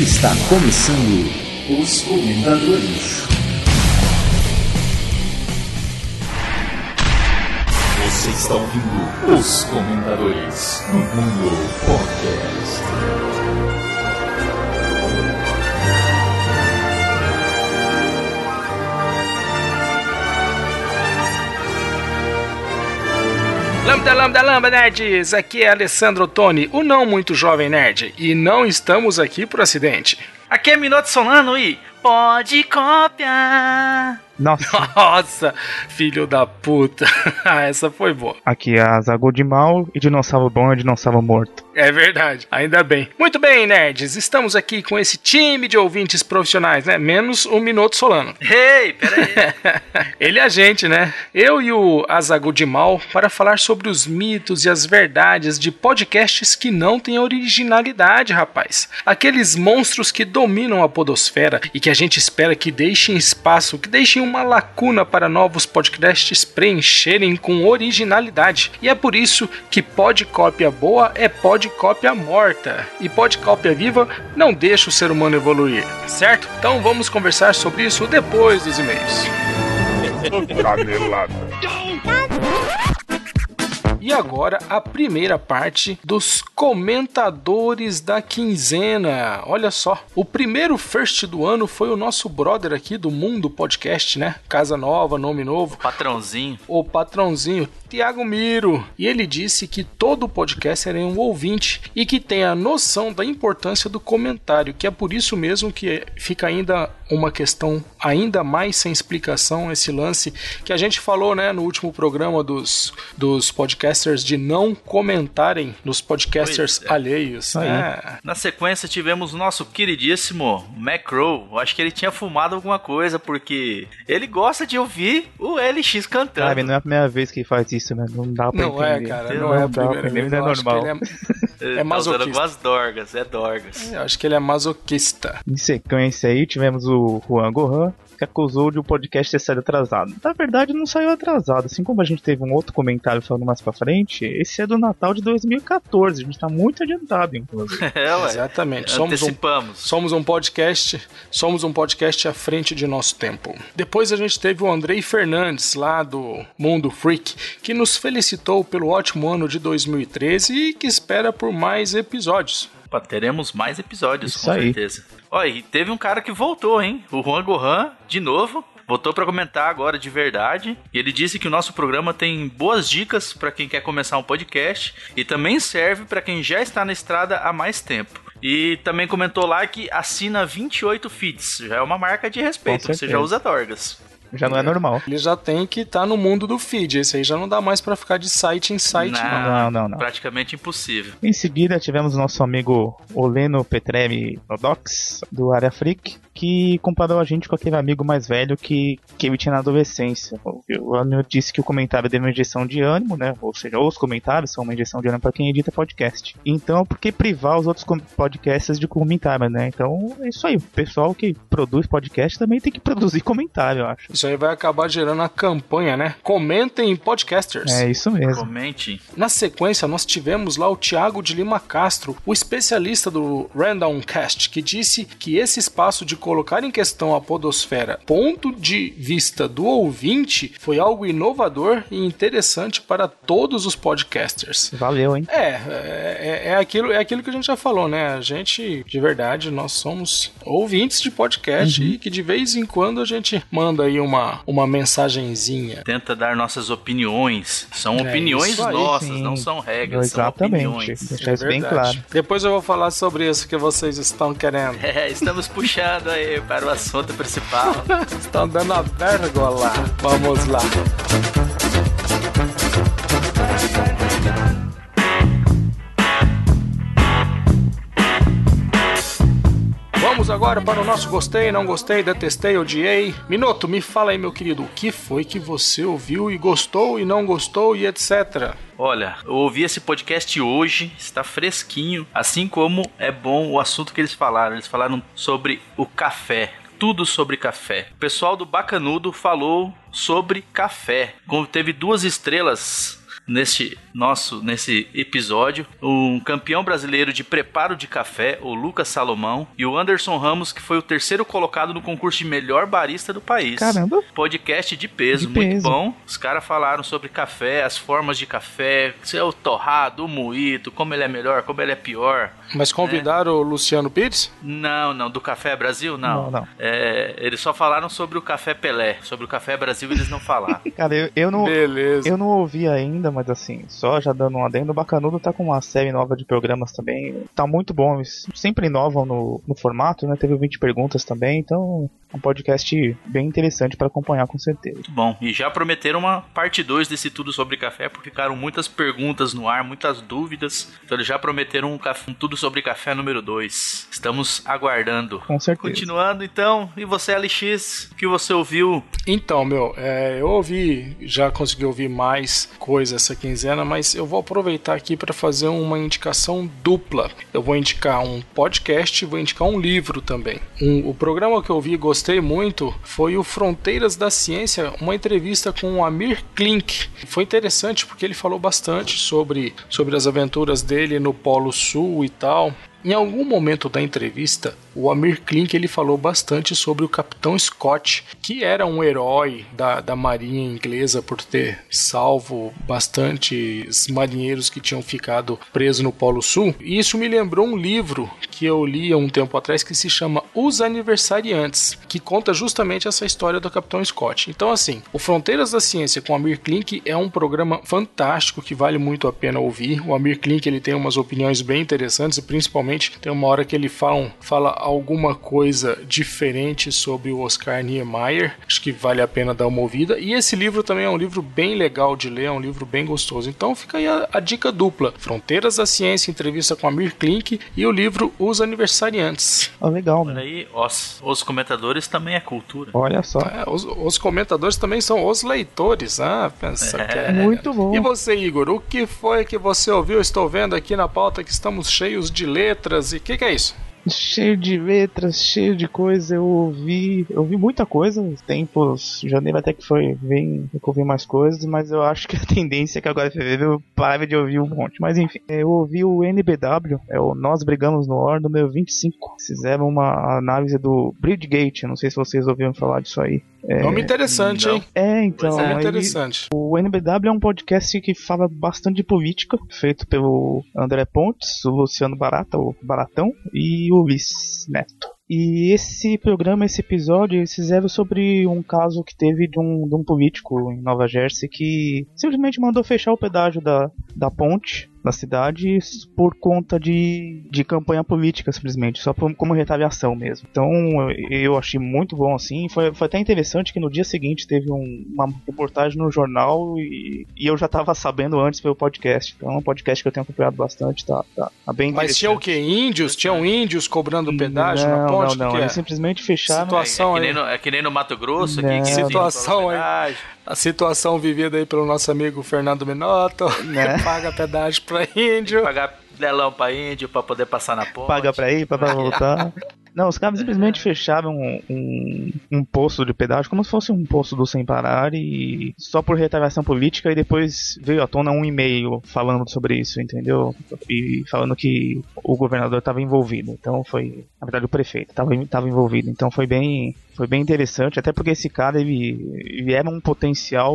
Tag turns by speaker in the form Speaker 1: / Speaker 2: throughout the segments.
Speaker 1: Está começando os comentadores. Você está ouvindo os comentadores do Mundo Podcast.
Speaker 2: Lambda, lambda, lambda, nerds! Aqui é Alessandro Toni, o não muito jovem nerd, e não estamos aqui por acidente.
Speaker 3: Aqui é Minoto Solano e pode cópia.
Speaker 4: Nossa,
Speaker 2: Nossa, filho da puta. Ah, Essa foi boa.
Speaker 4: aqui é a Zago de mal e dinossauro bom é dinossauro morto.
Speaker 2: É verdade, ainda bem. Muito bem, nerds, estamos aqui com esse time de ouvintes profissionais, né? Menos o Minuto Solano.
Speaker 3: Ei, peraí.
Speaker 2: Ele é a gente, né? Eu e o Azago de Mal para falar sobre os mitos e as verdades de podcasts que não têm originalidade, rapaz. Aqueles monstros que dominam a podosfera e que a gente espera que deixem espaço, que deixem uma lacuna para novos podcasts preencherem com originalidade. E é por isso que podcópia boa é podcópia morta e podcópia viva não deixa o ser humano evoluir, certo? Então vamos conversar sobre isso depois dos e-mails. E agora a primeira parte dos comentadores da quinzena. Olha só, o primeiro first do ano foi o nosso brother aqui do Mundo Podcast, né? Casa nova, nome novo
Speaker 3: Patrãozinho.
Speaker 2: o patrãozinho Tiago Miro. E ele disse que todo podcaster é um ouvinte e que tem a noção da importância do comentário, que é por isso mesmo que fica ainda uma questão ainda mais sem explicação esse lance que a gente falou, né, no último programa dos, dos podcasters de não comentarem nos podcasters
Speaker 3: é.
Speaker 2: alheios.
Speaker 4: Aí.
Speaker 2: É.
Speaker 3: Na sequência tivemos o nosso queridíssimo Macro. Eu Acho que ele tinha fumado alguma coisa, porque ele gosta de ouvir o LX cantando.
Speaker 4: Sabe, não é a primeira vez que faz isso, né? Não dá pra
Speaker 2: Não é,
Speaker 4: entender.
Speaker 2: cara,
Speaker 4: Não
Speaker 2: não é a
Speaker 4: pra
Speaker 2: primeira
Speaker 4: entender,
Speaker 2: vez.
Speaker 4: não é
Speaker 2: acho que
Speaker 4: normal.
Speaker 2: ele é, é
Speaker 3: tá
Speaker 2: masoquista.
Speaker 3: algumas dorgas, é dorgas.
Speaker 2: eu acho que ele é masoquista.
Speaker 4: Em sequência aí, tivemos o Juan Gohan, que acusou de o podcast ter saído atrasado. Na verdade, não saiu atrasado. Assim como a gente teve um outro comentário falando mais pra frente, esse é do Natal de 2014. A gente tá muito adiantado, inclusive.
Speaker 3: É, ué.
Speaker 2: Exatamente. Somos um
Speaker 3: Antecipamos.
Speaker 2: Somos um podcast, somos um podcast à frente de nosso tempo. Depois a gente teve o Andrei Fernandes, lá do Mundo Freak, que nos felicitou pelo ótimo ano de 2013 e que espera por mais episódios.
Speaker 3: Opa, teremos mais episódios,
Speaker 4: Isso
Speaker 3: com
Speaker 4: aí.
Speaker 3: certeza. Olha, e teve um cara que voltou, hein? O Juan Gohan, de novo. Voltou pra comentar agora de verdade. E ele disse que o nosso programa tem boas dicas pra quem quer começar um podcast e também serve pra quem já está na estrada há mais tempo. E também comentou lá que assina 28 feeds. Já é uma marca de respeito. Você já usa Dorgas.
Speaker 4: Já não é normal.
Speaker 2: Ele já tem que estar no mundo do feed. Esse aí já não dá mais pra ficar de site em site, não.
Speaker 4: Não, não, não.
Speaker 3: Praticamente impossível.
Speaker 4: Em seguida, tivemos nosso amigo Oleno Petremi Nodox, do Área Freak, que comparou a gente com aquele amigo mais velho que, que ele tinha na adolescência. O disse que o comentário deu uma injeção de ânimo, né? Ou seja, os comentários são uma injeção de ânimo para quem edita podcast. Então, por que privar os outros podcasts de comentário, né? Então, é isso aí. O pessoal que produz podcast também tem que produzir comentário, eu acho.
Speaker 2: Isso aí vai acabar gerando a campanha, né? Comentem podcasters.
Speaker 4: É isso mesmo.
Speaker 3: Comente.
Speaker 2: Na sequência, nós tivemos lá o Thiago de Lima Castro, o especialista do Random Cast, que disse que esse espaço de colocar em questão a podosfera, ponto de vista do ouvinte, foi algo inovador e interessante para todos os podcasters.
Speaker 4: Valeu, hein?
Speaker 2: É, é, é aquilo, é aquilo que a gente já falou, né? A gente, de verdade, nós somos ouvintes de podcast e que de vez em quando a gente manda aí uma, uma mensagenzinha.
Speaker 3: Tenta dar nossas opiniões. São
Speaker 2: É,
Speaker 3: opiniões
Speaker 2: aí,
Speaker 3: nossas,
Speaker 4: sim.
Speaker 3: não são regras,
Speaker 4: Exatamente.
Speaker 3: são opiniões.
Speaker 4: Deixar isso bem
Speaker 2: Verdade.
Speaker 4: claro.
Speaker 2: Depois eu vou falar sobre isso que vocês estão querendo.
Speaker 3: É, estamos puxando aí para o assunto principal.
Speaker 2: Estão dando a vergonha lá. Vamos lá. Agora para o nosso gostei, não gostei, detestei, odiei. Minuto, me fala aí, meu querido, o que foi que você ouviu e gostou e não gostou e etc.
Speaker 3: Olha, eu ouvi esse podcast hoje, está fresquinho, assim como é bom o assunto que eles falaram. Eles falaram sobre o café. Tudo sobre café. O pessoal do Bacanudo falou sobre café. Teve duas estrelas neste nosso nesse episódio um campeão brasileiro de preparo de café, o Lucas Salomão, e o Anderson Ramos, que foi o terceiro colocado no concurso de melhor barista do país.
Speaker 4: Caramba.
Speaker 3: Podcast de peso,
Speaker 4: De
Speaker 3: muito
Speaker 4: peso.
Speaker 3: bom. Os caras falaram sobre café, as formas de café, se é o torrado, o moído, como ele é melhor, como ele é pior.
Speaker 2: Mas convidaram o Luciano Pires?
Speaker 3: Não, não, do Café Brasil, não.
Speaker 4: Não, não.
Speaker 3: É, eles só falaram sobre o Café Pelé. Sobre o Café Brasil eles não falaram.
Speaker 4: Cara, eu, eu não.
Speaker 2: Beleza.
Speaker 4: Eu não ouvi ainda, mas assim, só já dando um adendo, o Bacanudo tá com uma série nova de programas também. Tá muito bom, eles sempre inovam no, no formato, né? Teve 20 perguntas também, então um podcast bem interessante pra acompanhar com certeza.
Speaker 3: Muito bom. E já prometeram uma parte 2 desse tudo sobre café, porque ficaram muitas perguntas no ar, muitas dúvidas. Então eles já prometeram um, café- um tudo sobre café número 2. Estamos aguardando.
Speaker 4: Com certeza.
Speaker 3: Continuando então, e você, LX, o que você ouviu?
Speaker 2: Então, meu, é, eu ouvi, já consegui ouvir mais coisa quinzena, mas eu vou aproveitar aqui para fazer uma indicação dupla. Eu vou indicar um podcast e vou indicar um livro também. Um- o programa que eu ouvi e gostei muito foi o Fronteiras da Ciência, uma entrevista com o Amir Klink. Foi interessante porque ele falou bastante sobre, sobre as aventuras dele no Polo Sul e tal. Em algum momento da entrevista, o Amir Klink ele falou bastante sobre o Capitão Scott, que era um herói da, da marinha inglesa por ter salvo bastantes marinheiros que tinham ficado presos no Polo Sul. E isso me lembrou um livro que eu li há um tempo atrás que se chama Os Aniversariantes, que conta justamente essa história do Capitão Scott. Então, assim, o Fronteiras da Ciência com Amir Klink é um programa fantástico que vale muito a pena ouvir. O Amir Klink ele tem umas opiniões bem interessantes e principalmente tem uma hora que ele fala, fala alguma coisa diferente sobre o Oscar Niemeyer. Acho que vale a pena dar uma ouvida. E esse livro também é um livro bem legal de ler, é um livro bem gostoso. Então fica aí a, a dica dupla: Fronteiras da Ciência, entrevista com Amir Klink e o livro Os Aniversariantes.
Speaker 4: Ah, legal,
Speaker 3: Olha
Speaker 4: né?
Speaker 3: aí, os, os comentadores também é cultura.
Speaker 4: Olha só.
Speaker 2: É, os, os comentadores também são os leitores. Ah, pensa que é.
Speaker 4: Muito bom.
Speaker 2: E você, Igor, o que foi que você ouviu? Estou vendo aqui na pauta que estamos cheios de letras. E o que, que é isso?
Speaker 4: Cheio de letras, cheio de coisa, eu ouvi, eu ouvi muita coisa, os tempos, janeiro até que foi bem, eu ouvi mais coisas, mas eu acho que a tendência é que agora em fevereiro eu pare de ouvir um monte, mas enfim, eu ouvi o NBW, é o Nós Brigamos no War, número 25, fizeram uma análise do Bridgegate, não sei se vocês ouviram falar disso aí.
Speaker 2: Nome interessante,
Speaker 3: não.
Speaker 2: hein?
Speaker 4: É, então,
Speaker 3: é.
Speaker 2: Nome
Speaker 4: ele-
Speaker 2: interessante.
Speaker 4: o NBW é um podcast que fala bastante de política, feito pelo André Pontes, o Luciano Barata, o Baratão, e o Luiz Neto. E esse programa, esse episódio, eles fizeram sobre um caso que teve de um, de um político em Nova Jersey que simplesmente mandou fechar o pedágio da, da ponte na cidade por conta de, de campanha política, simplesmente, só por- como retaliação mesmo. Então eu achei muito bom assim. Foi, foi até interessante que no dia seguinte teve um- uma reportagem no jornal e, e eu já tava sabendo antes pelo podcast. Então é um podcast que eu tenho acompanhado bastante, tá, tá, tá bem
Speaker 2: Mas tinha o que? Índios? Tinham índios cobrando pedágio
Speaker 4: não,
Speaker 2: na ponte?
Speaker 4: Não, não,
Speaker 2: que é?
Speaker 4: eles simplesmente fecharam.
Speaker 2: Situação
Speaker 3: é, que
Speaker 2: aí.
Speaker 3: nem no, é que nem no Mato Grosso,
Speaker 4: Não.
Speaker 3: aqui, que
Speaker 2: Situação aí. A situação vivida aí pelo nosso amigo Fernando Minotto,
Speaker 4: Né?
Speaker 2: paga pedágio pra índio.
Speaker 3: Pagar delão pra índio pra poder passar na ponte.
Speaker 4: paga pra ir, pra, voltar. Não, os caras simplesmente fecharam um, um, um posto de pedágio como se fosse um posto do sem parar e só por retaliação política e depois veio à tona um e-mail falando sobre isso, entendeu? E falando que o governador estava envolvido. Então foi, na verdade o prefeito estava tava envolvido. Então foi bem foi bem interessante, até porque esse cara ele, ele era um potencial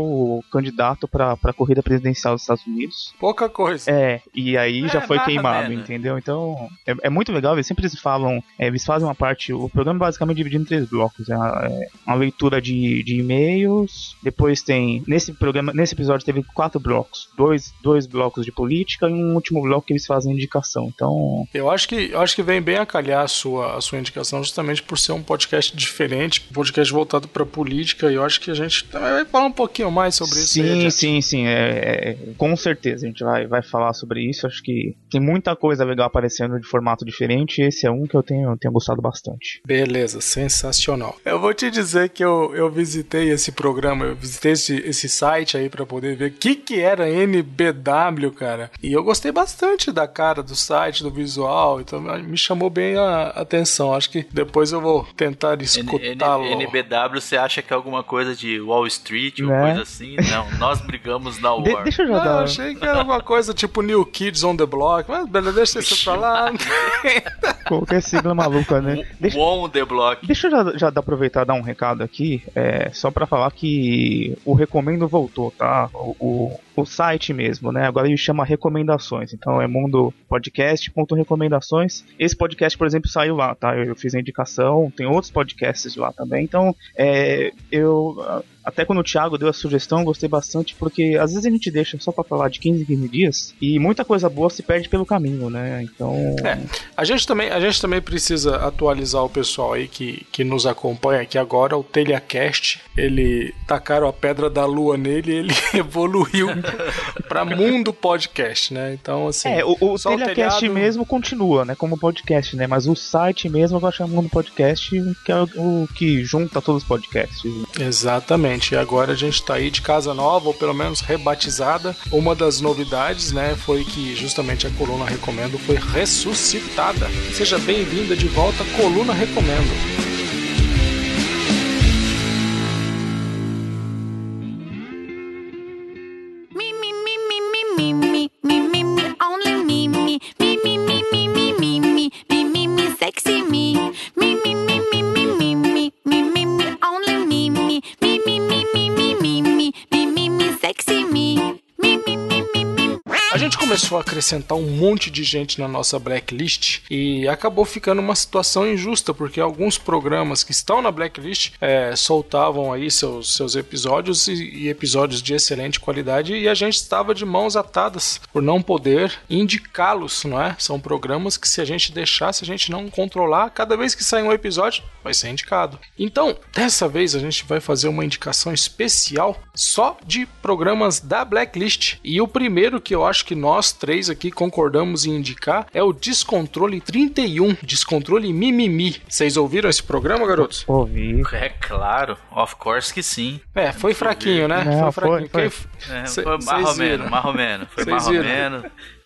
Speaker 4: candidato para a corrida presidencial dos Estados Unidos.
Speaker 2: Pouca coisa.
Speaker 4: É, e aí
Speaker 3: É,
Speaker 4: já foi queimado,
Speaker 3: menos.
Speaker 4: entendeu? Então, é, é muito legal, eles sempre falam, é, eles fazem uma parte, o programa é basicamente dividido em três blocos, é uma, é uma leitura de, de e-mails, depois tem, nesse programa, nesse episódio teve quatro blocos, dois, dois blocos de política e um último bloco que eles fazem indicação, então,
Speaker 2: Eu acho que eu acho que vem bem a calhar a sua, a sua indicação, justamente por ser um podcast diferente, um podcast voltado pra política, e eu acho que a gente também vai falar um pouquinho mais sobre isso. aí
Speaker 4: sim, sim, sim, é, é, com certeza a gente vai, vai falar sobre isso, acho que tem muita coisa legal aparecendo de formato diferente, e esse é um que eu tenho, tenho gostado bastante.
Speaker 2: Beleza, sensacional. Eu vou te dizer que eu, eu visitei esse programa, eu visitei esse, esse site aí pra poder ver o que, que era NBW, cara. E eu gostei bastante da cara do site, do visual, então me chamou bem a atenção. Acho que depois eu vou tentar escutar Tá.
Speaker 3: NBW, você acha que é alguma coisa de Wall Street ou
Speaker 4: Né?
Speaker 3: coisa assim? Não, nós brigamos na
Speaker 4: De-
Speaker 3: War.
Speaker 4: deixa eu já
Speaker 2: Não, eu
Speaker 4: dar.
Speaker 2: achei que era alguma coisa tipo New Kids on the Block, mas beleza, deixa isso pra lá.
Speaker 4: Qualquer sigla maluca, né? Deixa,
Speaker 3: On the Block.
Speaker 4: deixa eu já, já aproveitar e dar um recado aqui, é, só pra falar que o Recomendo voltou, tá? O, o, o site mesmo, né? Agora ele chama Recomendações, então é mundopodcast.recomendações. Esse podcast, por exemplo, saiu lá, tá? Eu, fiz a indicação, tem outros podcasts lá também, então é, eu. Até quando o Thiago deu a sugestão, eu gostei bastante, porque às vezes a gente deixa só pra falar de 15 em 15 dias e muita coisa boa se perde pelo caminho, né? Então.
Speaker 2: É, a gente também, a gente também precisa atualizar o pessoal aí que, que nos acompanha aqui agora, o Telecast, ele tacaram a pedra da lua nele e ele evoluiu pra Mundo Podcast, né? Então, assim,
Speaker 4: É, o, o Telecast
Speaker 2: telhado-
Speaker 4: mesmo continua, né, como podcast, né, mas o site mesmo eu tô chamando podcast, que é o, o que junta todos os podcasts.
Speaker 2: Exatamente. E agora a gente tá aí de casa nova, ou pelo menos rebatizada. Uma das novidades, né, foi que justamente a Coluna Recomendo foi ressuscitada. Seja bem-vinda de volta, Coluna Recomendo. Começou a acrescentar um monte de gente na nossa blacklist e acabou ficando uma situação injusta, porque alguns programas que estão na blacklist é, soltavam aí seus, seus episódios e, e episódios de excelente qualidade e a gente estava de mãos atadas por não poder indicá-los, não é? São programas que se a gente deixar, se a gente não controlar, cada vez que sair um episódio, vai ser indicado. Então, dessa vez a gente vai fazer uma indicação especial só de programas da blacklist. E o primeiro que eu acho que nós três aqui concordamos em indicar é o Descontrole 31, Descontrole Mimimi. Vocês ouviram esse programa, garotos?
Speaker 4: Ouvi.
Speaker 3: É claro, of course que sim.
Speaker 2: É, foi fraquinho, né?
Speaker 4: Não,
Speaker 2: foi fraquinho.
Speaker 4: foi,
Speaker 2: Quem-
Speaker 4: foi.
Speaker 3: É,
Speaker 2: Cê-
Speaker 3: foi ou menos. Foi
Speaker 2: Cês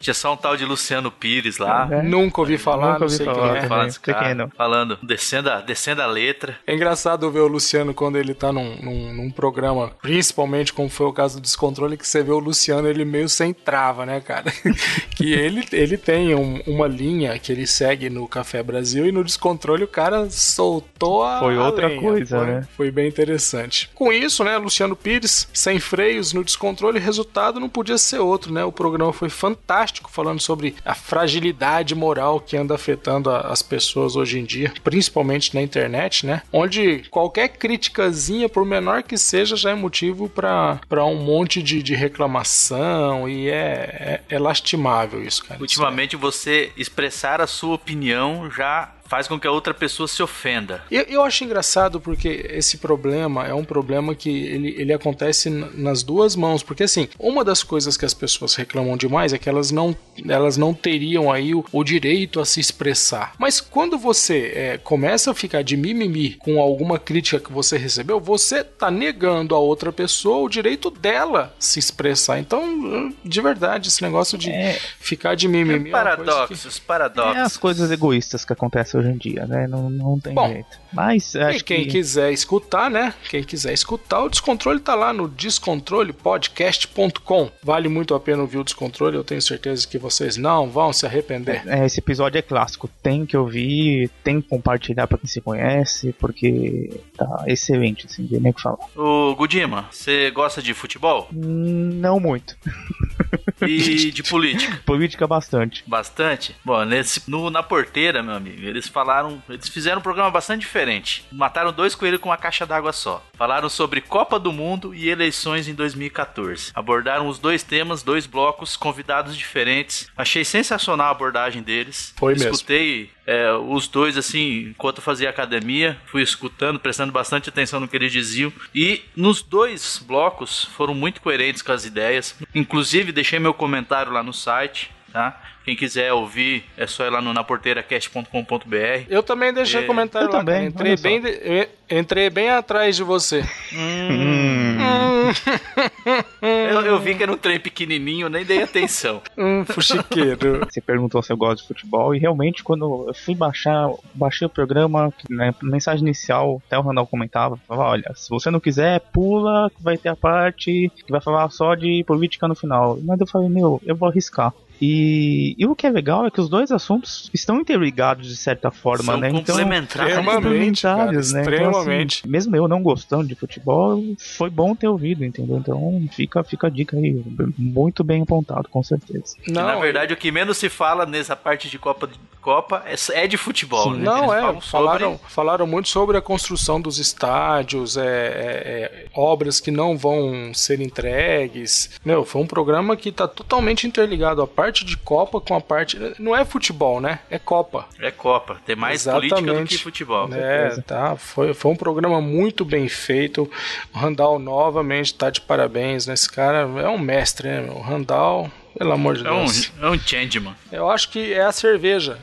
Speaker 3: Tinha só um tal de Luciano Pires lá.
Speaker 4: É.
Speaker 2: Nunca ouvi falar,
Speaker 4: Nunca
Speaker 2: não
Speaker 4: ouvi
Speaker 2: sei
Speaker 4: falar
Speaker 2: quem é.
Speaker 3: Falando,
Speaker 4: sei
Speaker 3: cara,
Speaker 4: quem não.
Speaker 3: falando descendo, a, descendo a letra.
Speaker 2: É engraçado ver o Luciano quando ele tá num, num, num programa, principalmente como foi o caso do Descontrole, que você vê o Luciano ele meio sem trava, né, cara? que ele, ele tem um- uma linha que ele segue no Café Brasil e no Descontrole o cara soltou a.
Speaker 4: Foi
Speaker 2: a
Speaker 4: outra
Speaker 2: lenha.
Speaker 4: coisa,
Speaker 2: Foi-
Speaker 4: né?
Speaker 2: Foi bem interessante. Com isso, né, Luciano Pires, sem freios no Descontrole, resultado não podia ser outro, né? O programa foi fantástico, falando sobre a fragilidade moral que anda afetando a- as pessoas hoje em dia, principalmente na internet, né? Onde qualquer criticazinha, por menor que seja, já é motivo para um monte de, de reclamação e é, é, é lastimável isso, cara.
Speaker 3: Ultimamente você expressar a sua opinião já faz com que a outra pessoa se ofenda.
Speaker 2: Eu, eu acho engraçado porque esse problema é um problema que ele, ele acontece nas duas mãos. Porque assim, uma das coisas que as pessoas reclamam demais é que elas não, elas não teriam aí o, o direito a se expressar. Mas quando você é, começa a ficar de mimimi com alguma crítica que você recebeu, você tá negando a outra pessoa o direito dela se expressar. Então, de verdade, esse negócio de
Speaker 4: É.
Speaker 2: ficar de mimimi é uma coisa que-
Speaker 3: Paradoxos,
Speaker 4: É
Speaker 3: paradoxos.
Speaker 4: as coisas egoístas que acontecem hoje em dia, né? Não, não tem
Speaker 2: Bom,
Speaker 4: jeito. Mas
Speaker 2: E
Speaker 4: acho
Speaker 2: quem
Speaker 4: que
Speaker 2: quiser escutar, né? Quem quiser escutar, o Descontrole tá lá no descontrolepodcast.com. Vale muito a pena ouvir o Descontrole, eu tenho certeza que vocês não vão se arrepender.
Speaker 4: é, esse episódio é clássico. Tem que ouvir, tem que compartilhar pra quem se conhece, porque tá excelente, assim, não tem nem o que falar.
Speaker 3: Ô, Gudima, você gosta de futebol?
Speaker 4: Não muito.
Speaker 3: E de política?
Speaker 4: Política bastante.
Speaker 3: Bastante? Bom, nesse, no, na porteira, meu amigo, eles falaram. Eles fizeram um programa bastante diferente. Mataram dois coelhos com uma caixa d'água só. Falaram sobre Copa do Mundo e eleições em 2014. Abordaram os dois temas, dois blocos, convidados diferentes. Achei sensacional a abordagem deles.
Speaker 2: Foi mesmo.
Speaker 3: Escutei é, os dois, assim, enquanto eu fazia academia. Fui escutando, prestando bastante atenção no que eles diziam. E nos dois blocos foram muito coerentes com as ideias. Inclusive, deixei meu comentário lá no site, tá? Quem quiser ouvir, é só ir lá no naporteiracast.com.br.
Speaker 2: Eu também deixei
Speaker 3: É,
Speaker 2: comentário
Speaker 4: eu
Speaker 2: lá,
Speaker 4: também.
Speaker 2: Entrei bem, de- eu entrei bem atrás de você.
Speaker 4: Hum.
Speaker 3: Eu, eu vi que era um trem pequenininho, nem dei atenção.
Speaker 2: Um fuxiqueiro.
Speaker 4: Você perguntou se eu gosto de futebol e realmente quando eu fui baixar, baixei o programa, na mensagem inicial, até o Randall comentava, falava, olha, se você não quiser, pula, que vai ter a parte que vai falar só de política no final. Mas eu falei, meu, eu vou arriscar. E, e o que é legal é que os dois assuntos estão interligados de certa forma,
Speaker 3: São
Speaker 4: né?
Speaker 3: complementares.
Speaker 2: Extremamente, cara,
Speaker 4: complementares, né? Então, assim,
Speaker 2: extremamente.
Speaker 4: mesmo eu não gostando de futebol, foi bom ter ouvido, entendeu? Então fica, fica a dica aí, muito bem apontado, com certeza.
Speaker 2: Não,
Speaker 3: na verdade, o que menos se fala nessa parte de Copa de, Copa é, é de futebol,
Speaker 4: Sim.
Speaker 3: né?
Speaker 2: Não,
Speaker 3: Eles
Speaker 2: é.
Speaker 3: falam
Speaker 2: Falaram,
Speaker 3: sobre-
Speaker 2: falaram muito sobre a construção dos estádios, é, é, é, obras que não vão ser entregues. Meu, foi um programa que tá totalmente interligado. A parte de Copa com a parte. Não é futebol, né? É Copa.
Speaker 3: É Copa. Tem mais política do
Speaker 2: Exatamente.
Speaker 3: que futebol.
Speaker 2: É, tá. Foi, foi um programa muito bem feito. O Randall novamente tá de parabéns, né? Esse cara é um mestre, né? meu? O Randall, pelo amor de
Speaker 3: É um,
Speaker 2: Deus.
Speaker 3: é um changeman.
Speaker 2: Eu acho que é a cerveja.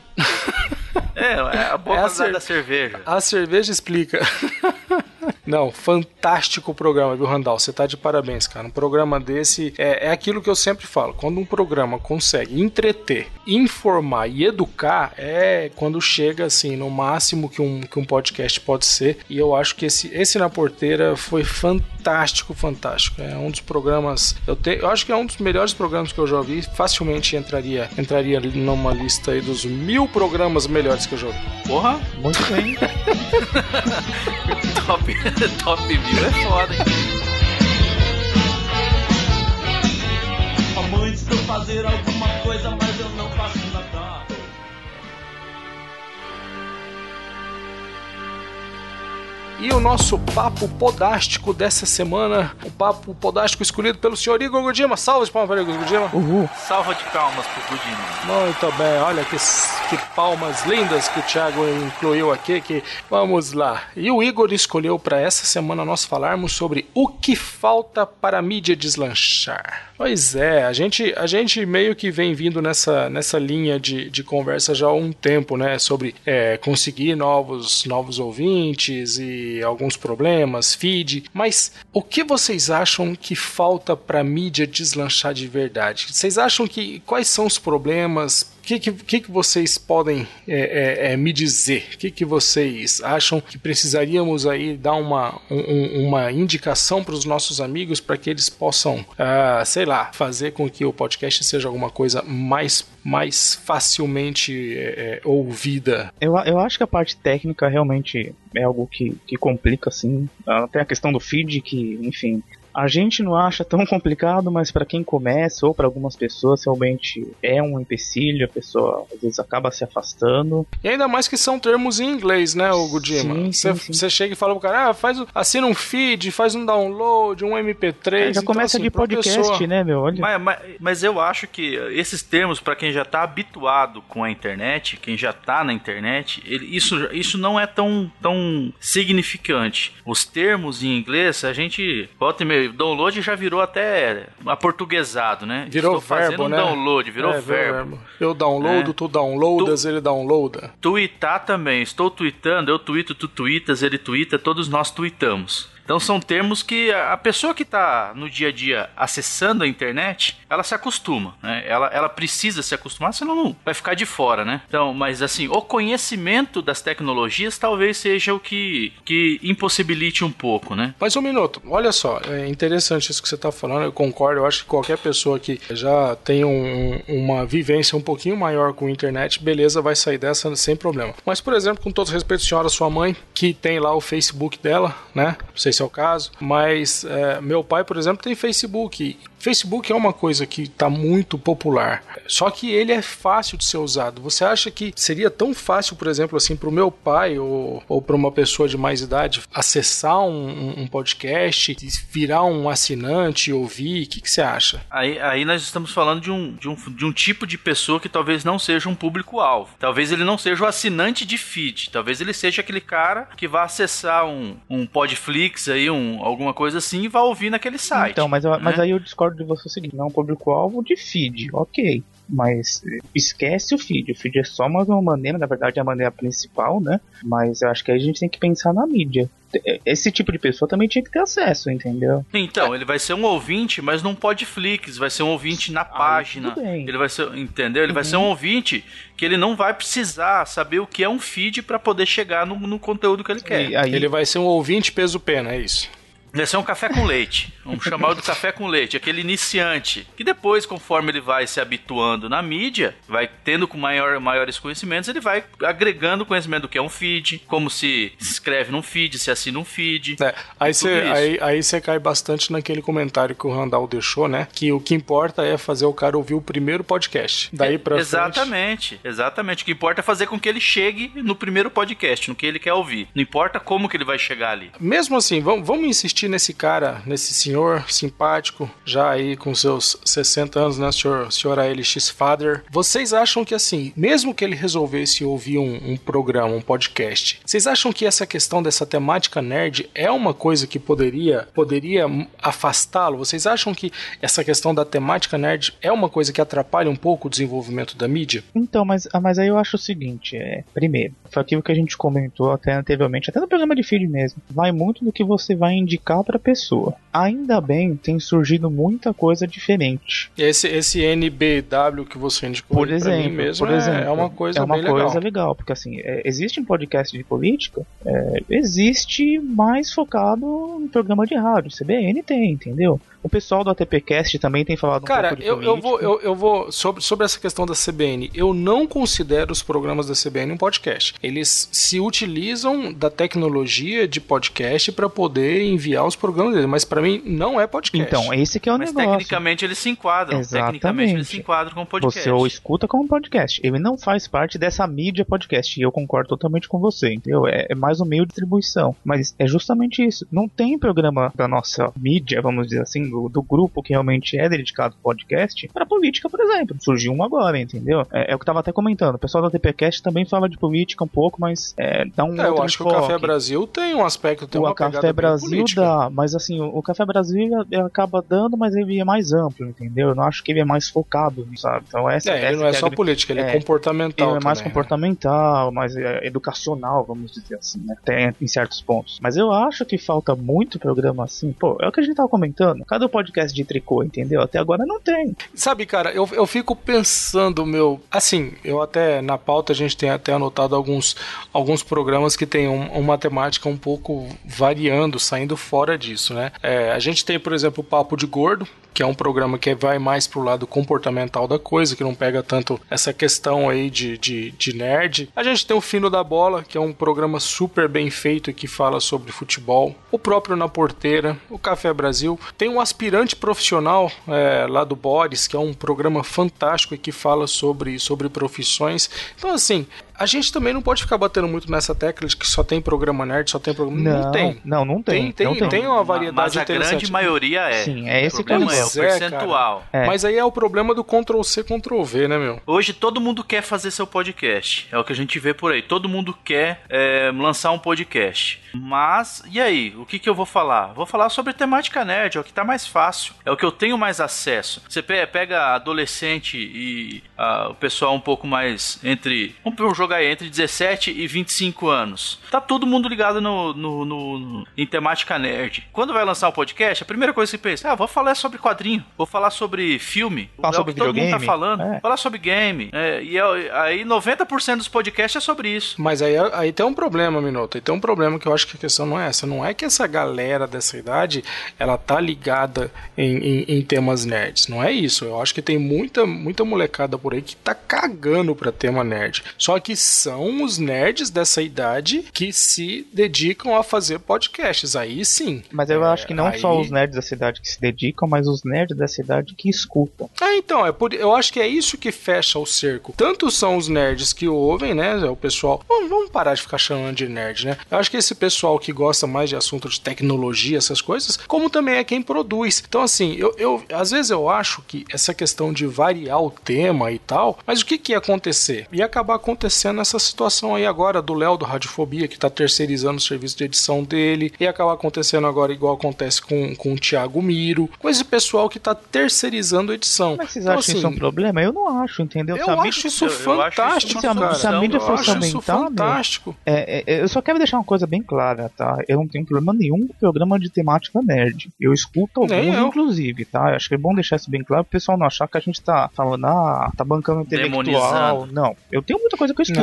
Speaker 3: É, é a boa
Speaker 2: É a cer-
Speaker 3: da cerveja.
Speaker 2: A cerveja explica. Não, fantástico programa, viu, Randall? Você tá de parabéns, cara. Um programa desse é, é aquilo que eu sempre falo. Quando um programa consegue entreter, informar e educar, é quando chega, assim, no máximo que um, que um podcast pode ser. E eu acho que esse, esse Na Porteira foi fantástico, fantástico. É um dos programas. Eu, te, eu acho que é um dos melhores programas que eu já ouvi. Facilmente entraria, entraria numa lista aí dos mil programas melhores que eu já ouvi.
Speaker 3: Porra,
Speaker 4: Muito bem.
Speaker 3: top, top mil é foda, hein?
Speaker 5: A mãe disse pra eu fazer alguma
Speaker 2: E o nosso papo podástico dessa semana, o papo podástico escolhido pelo senhor Igor Godima. Salve de palmas para Igor Godima.
Speaker 4: Uhul.
Speaker 3: Salva de palmas pro Gudinho.
Speaker 2: Muito bem, olha que, que palmas lindas que o Thiago incluiu aqui. Que, vamos lá. E o Igor escolheu para essa semana nós falarmos sobre o que falta para a mídia deslanchar. Pois é, a gente, a gente meio que vem vindo nessa, nessa linha de, de conversa já há um tempo, né? Sobre é, conseguir novos, novos ouvintes e alguns problemas, feed. Mas o que vocês acham que falta para mídia deslanchar de verdade? Vocês acham que quais são os problemas? Que, que, que, vocês podem é, é, é, me dizer? O que, que vocês acham que precisaríamos aí dar uma, um- uma indicação para os nossos amigos para que eles possam, ah, sei lá, fazer com que o podcast seja alguma coisa mais, mais facilmente é, é, ouvida?
Speaker 4: Eu, eu acho que a parte técnica realmente é algo que, que complica, assim. Ah, Tem a questão do feed, que, enfim. A gente não acha tão complicado, mas para quem começa ou para algumas pessoas realmente é um empecilho, a pessoa às vezes acaba se afastando.
Speaker 2: E ainda mais que são termos em inglês, né, o Gudima?
Speaker 4: Sim,
Speaker 2: Você chega e fala pro cara, ah, faz, assina um feed, faz um download, um MP3.
Speaker 4: É, já
Speaker 2: Então,
Speaker 4: começa
Speaker 2: assim,
Speaker 4: de podcast,
Speaker 2: pessoa-
Speaker 4: né, meu? Olha.
Speaker 3: Mas, mas, mas eu acho que esses termos, pra quem já tá habituado com a internet, quem já tá na internet, ele- isso, isso não é tão, tão significante. Os termos em inglês, a gente volta e meio, download já virou até aportuguesado, né?
Speaker 2: Virou
Speaker 3: Estou fazendo
Speaker 2: verbo,
Speaker 3: um
Speaker 2: né?
Speaker 3: download, virou
Speaker 2: É,
Speaker 3: verbo.
Speaker 2: Eu downloado,
Speaker 3: É.
Speaker 2: tu downloadas, ele downloada.
Speaker 3: Tweetar também. Estou tweetando, eu tweeto, tu tweetas, ele tweeta, todos nós tweetamos. Então são termos que a pessoa que está no dia a dia acessando a internet, ela se acostuma, né? Ela, ela precisa se acostumar, senão não vai ficar de fora, né? Então, mas assim, o conhecimento das tecnologias talvez seja o que, que impossibilite um pouco, né?
Speaker 2: Mas um minuto, olha só, é interessante isso que você está falando, eu concordo, eu acho que qualquer pessoa que já tem um- uma vivência um pouquinho maior com a internet, beleza, vai sair dessa sem problema. Mas, por exemplo, com todo respeito, senhora, sua mãe, que tem lá o Facebook dela, né? Não sei se é o caso, mas é, meu pai, por exemplo, tem Facebook. Facebook é uma coisa que está muito popular, só que ele é fácil de ser usado. Você acha que seria tão fácil, por exemplo, assim, para o meu pai ou, ou para uma pessoa de mais idade acessar um, um- podcast, e virar um assinante, ouvir? O que, que você acha?
Speaker 3: Aí, aí nós estamos falando de um, de, um, de um tipo de pessoa que talvez não seja um público-alvo. Talvez ele não seja o assinante de feed. Talvez ele seja aquele cara que vai acessar um, um Podflix aí, um, alguma coisa assim, e vai ouvir naquele site.
Speaker 4: Então, mas, eu- mas
Speaker 3: né?
Speaker 4: aí eu discordo de você o seguinte, não é um público-alvo de feed, ok. Mas esquece o feed. O feed é só mais uma maneira, na verdade é a maneira principal, né? Mas eu acho que aí a gente tem que pensar na mídia. Esse tipo de pessoa também tinha que ter acesso, entendeu?
Speaker 3: Então, ele vai ser um ouvinte, mas não pode Flix, vai ser um ouvinte na página.
Speaker 4: tudo bem.
Speaker 3: Ele vai ser, entendeu? Ele vai ser um ouvinte que ele não vai precisar saber o que é um feed para poder chegar no, no conteúdo que ele quer.
Speaker 4: E aí,
Speaker 2: Ele vai ser um ouvinte peso pena, é isso.
Speaker 3: Vai ser um café com leite. Vamos chamar do café com leite, aquele iniciante. Que depois, conforme ele vai se habituando na mídia, vai tendo com maior, maiores conhecimentos, ele vai agregando conhecimento do que é um feed, como se escreve num feed, se assina um feed.
Speaker 2: É, aí você aí, aí cai bastante naquele comentário que o Randall deixou, né? Que o que importa é fazer o cara ouvir o primeiro podcast. Daí pra frente.
Speaker 3: Exatamente, exatamente. O que importa é fazer com que ele chegue no primeiro podcast, no que ele quer ouvir. Não importa como que ele vai chegar ali.
Speaker 2: Mesmo assim, vamos, vamos insistir nesse cara, nesse senhor simpático, já aí com seus 60 anos, né, senhor, senhor ALX Father. Vocês acham que assim, mesmo que ele resolvesse ouvir um, um programa, um podcast, vocês acham que essa questão dessa temática nerd é uma coisa que poderia, poderia afastá-lo? Vocês acham que essa questão da temática nerd é uma coisa que atrapalha um pouco o desenvolvimento da mídia?
Speaker 4: Então, mas, ah, mas aí eu acho o seguinte, é, primeiro, foi aquilo que a gente comentou até anteriormente, até no programa de feed mesmo, vai muito do que você vai indicar pra pessoa. Ainda bem, tem surgido muita coisa diferente.
Speaker 2: Esse, esse NBW que você indicou
Speaker 4: Por
Speaker 2: pra mim
Speaker 4: exemplo,
Speaker 2: mesmo
Speaker 4: por
Speaker 2: é-
Speaker 4: exemplo,
Speaker 2: é uma coisa
Speaker 4: é uma
Speaker 2: bem
Speaker 4: coisa
Speaker 2: legal.
Speaker 4: legal, porque assim, é, existe um podcast de política, é, existe mais focado em programa de rádio, CBN tem, entendeu? O pessoal do ATPcast também tem falado um
Speaker 2: Cara,
Speaker 4: pouco de
Speaker 2: eu, eu vou, eu, eu vou sobre, sobre essa questão da CBN. Eu não considero os programas da CBN um podcast. Eles se utilizam da tecnologia de podcast para poder enviar os programas deles, mas para mim não é podcast.
Speaker 4: Então, esse que é o
Speaker 3: Mas
Speaker 4: negócio.
Speaker 3: tecnicamente eles se enquadram.
Speaker 4: Exatamente.
Speaker 3: Tecnicamente eles se enquadram com o podcast.
Speaker 4: Você o escuta como podcast. Ele não faz parte dessa mídia podcast. E eu concordo totalmente com você, entendeu? É, é mais um meio de distribuição. Mas é justamente isso. Não tem programa da nossa mídia, vamos dizer assim, do, do grupo que realmente é dedicado ao podcast, para política, por exemplo. Surgiu um agora, entendeu? É, é o que eu tava até comentando. O pessoal da TPcast também fala de política um pouco, mas é, dá um
Speaker 2: É, eu acho que o
Speaker 4: enfoque.
Speaker 2: Café Brasil tem um aspecto, tem
Speaker 4: O
Speaker 2: uma
Speaker 4: Café Brasil dá, mas assim, o Café Brasil acaba dando, mas ele é mais amplo, entendeu? Eu não acho que ele é mais focado, sabe? Então essa,
Speaker 2: É,
Speaker 4: essa
Speaker 2: ele não é só política, ele é,
Speaker 4: é,
Speaker 2: comportamental.
Speaker 4: ele é mais
Speaker 2: também, né?
Speaker 4: comportamental, mais é, educacional, vamos dizer assim, né? Até em certos pontos. Mas eu acho que falta muito programa assim. Pô, é o que a gente tava comentando. Cadê o podcast de tricô, entendeu? Até agora não tem.
Speaker 2: Sabe, cara, eu, eu fico pensando, meu. Assim, eu até na pauta a gente tem até anotado alguns, alguns programas que tem um- uma temática um pouco variando, saindo fora disso, né? É, a gente tem, por exemplo, o Papo de Gordo, que é um programa que vai mais pro lado comportamental da coisa, que não pega tanto essa questão aí de, de, de nerd. A gente tem o Fino da Bola, que é um programa super bem feito que fala sobre futebol. O próprio Na Porteira, o Café Brasil. Tem um aspirante profissional é, lá do Boris, que é um programa fantástico e que fala sobre, sobre profissões. Então, assim, a gente também não pode ficar batendo muito nessa tecla de que só tem programa nerd, só tem programa. Não, tem.
Speaker 4: Não, não tem.
Speaker 2: Tem, tem,
Speaker 4: não tem.
Speaker 2: tem uma variedade
Speaker 3: Mas a grande maioria é.
Speaker 4: Sim, é esse
Speaker 3: o problema
Speaker 4: que é o
Speaker 3: é o
Speaker 2: é,
Speaker 3: percentual.
Speaker 4: É.
Speaker 2: Mas aí é o problema do Ctrl C, Ctrl V, né, meu?
Speaker 3: Hoje todo mundo quer fazer seu podcast. É o que a gente vê por aí. Todo mundo quer é, lançar um podcast. Mas, e aí? O que, que eu vou falar? Vou falar sobre temática nerd. É o que tá mais fácil. É o que eu tenho mais acesso. Você pe- pega adolescente e ah, o pessoal um pouco mais entre. Vamos jogar entre 17 e 25 anos. Tá todo mundo ligado no, no, no- no- em temática nerd. Quando vai lançar um podcast, a primeira coisa que você pensa, ah, vou falar sobre quadrinho, vou falar sobre filme,
Speaker 4: Falar
Speaker 3: é
Speaker 4: sobre
Speaker 3: o que todo mundo tá falando.
Speaker 4: É.
Speaker 3: Falar sobre game. É, e é- aí 90% dos podcasts é sobre isso.
Speaker 2: Mas aí, aí tem um problema, Minuto. Aí tem um problema que eu acho que a questão não é essa. Não é que essa galera dessa idade ela tá ligada em, em- em temas nerds. Não é isso. Eu acho que tem muita, muita molecada por aí que tá cagando pra tema nerd. Só que são os nerds dessa idade que se dedicam a fazer podcasts. Aí sim.
Speaker 4: Mas eu
Speaker 2: É,
Speaker 4: acho que não
Speaker 2: aí-
Speaker 4: só os nerds da cidade que se dedicam, mas os nerds da cidade que escutam.
Speaker 2: É, então, é por, eu acho que é isso que fecha o cerco. Tanto são os nerds que ouvem, né? O pessoal. Vamos, vamos parar de ficar chamando de nerd, né? Eu acho que esse pessoal que gosta mais de assunto de tecnologia, essas coisas, como também é quem produz. Então, assim, eu, eu às vezes eu acho que essa questão de variar o tema e tal, mas o que, que ia acontecer? Ia acabar acontecendo acontecendo essa situação aí agora do Léo do Radiofobia, que tá terceirizando o serviço de edição dele, e acaba acontecendo agora igual acontece com, com o Thiago Miro, com esse pessoal que tá terceirizando a edição.
Speaker 4: Mas vocês
Speaker 2: Então,
Speaker 4: acham
Speaker 2: assim,
Speaker 4: isso um problema? Eu não acho, entendeu? Se
Speaker 2: Eu
Speaker 4: mídia-
Speaker 2: acho isso
Speaker 3: eu- eu acho isso
Speaker 2: fantástico, cara.
Speaker 4: Se a mídia
Speaker 2: Eu
Speaker 4: fosse
Speaker 2: acho isso
Speaker 4: aumentar, meu,
Speaker 2: fantástico.
Speaker 4: É, é, eu só quero deixar uma coisa bem clara, tá? Eu não tenho problema nenhum com programa de temática nerd. Eu escuto alguns,
Speaker 2: eu.
Speaker 4: inclusive, tá? Eu acho que é bom deixar isso bem claro pro pessoal não achar que a gente tá falando, ah, tá bancando intelectual.
Speaker 3: Demonizando.
Speaker 4: Não, eu tenho muita coisa que eu escuto.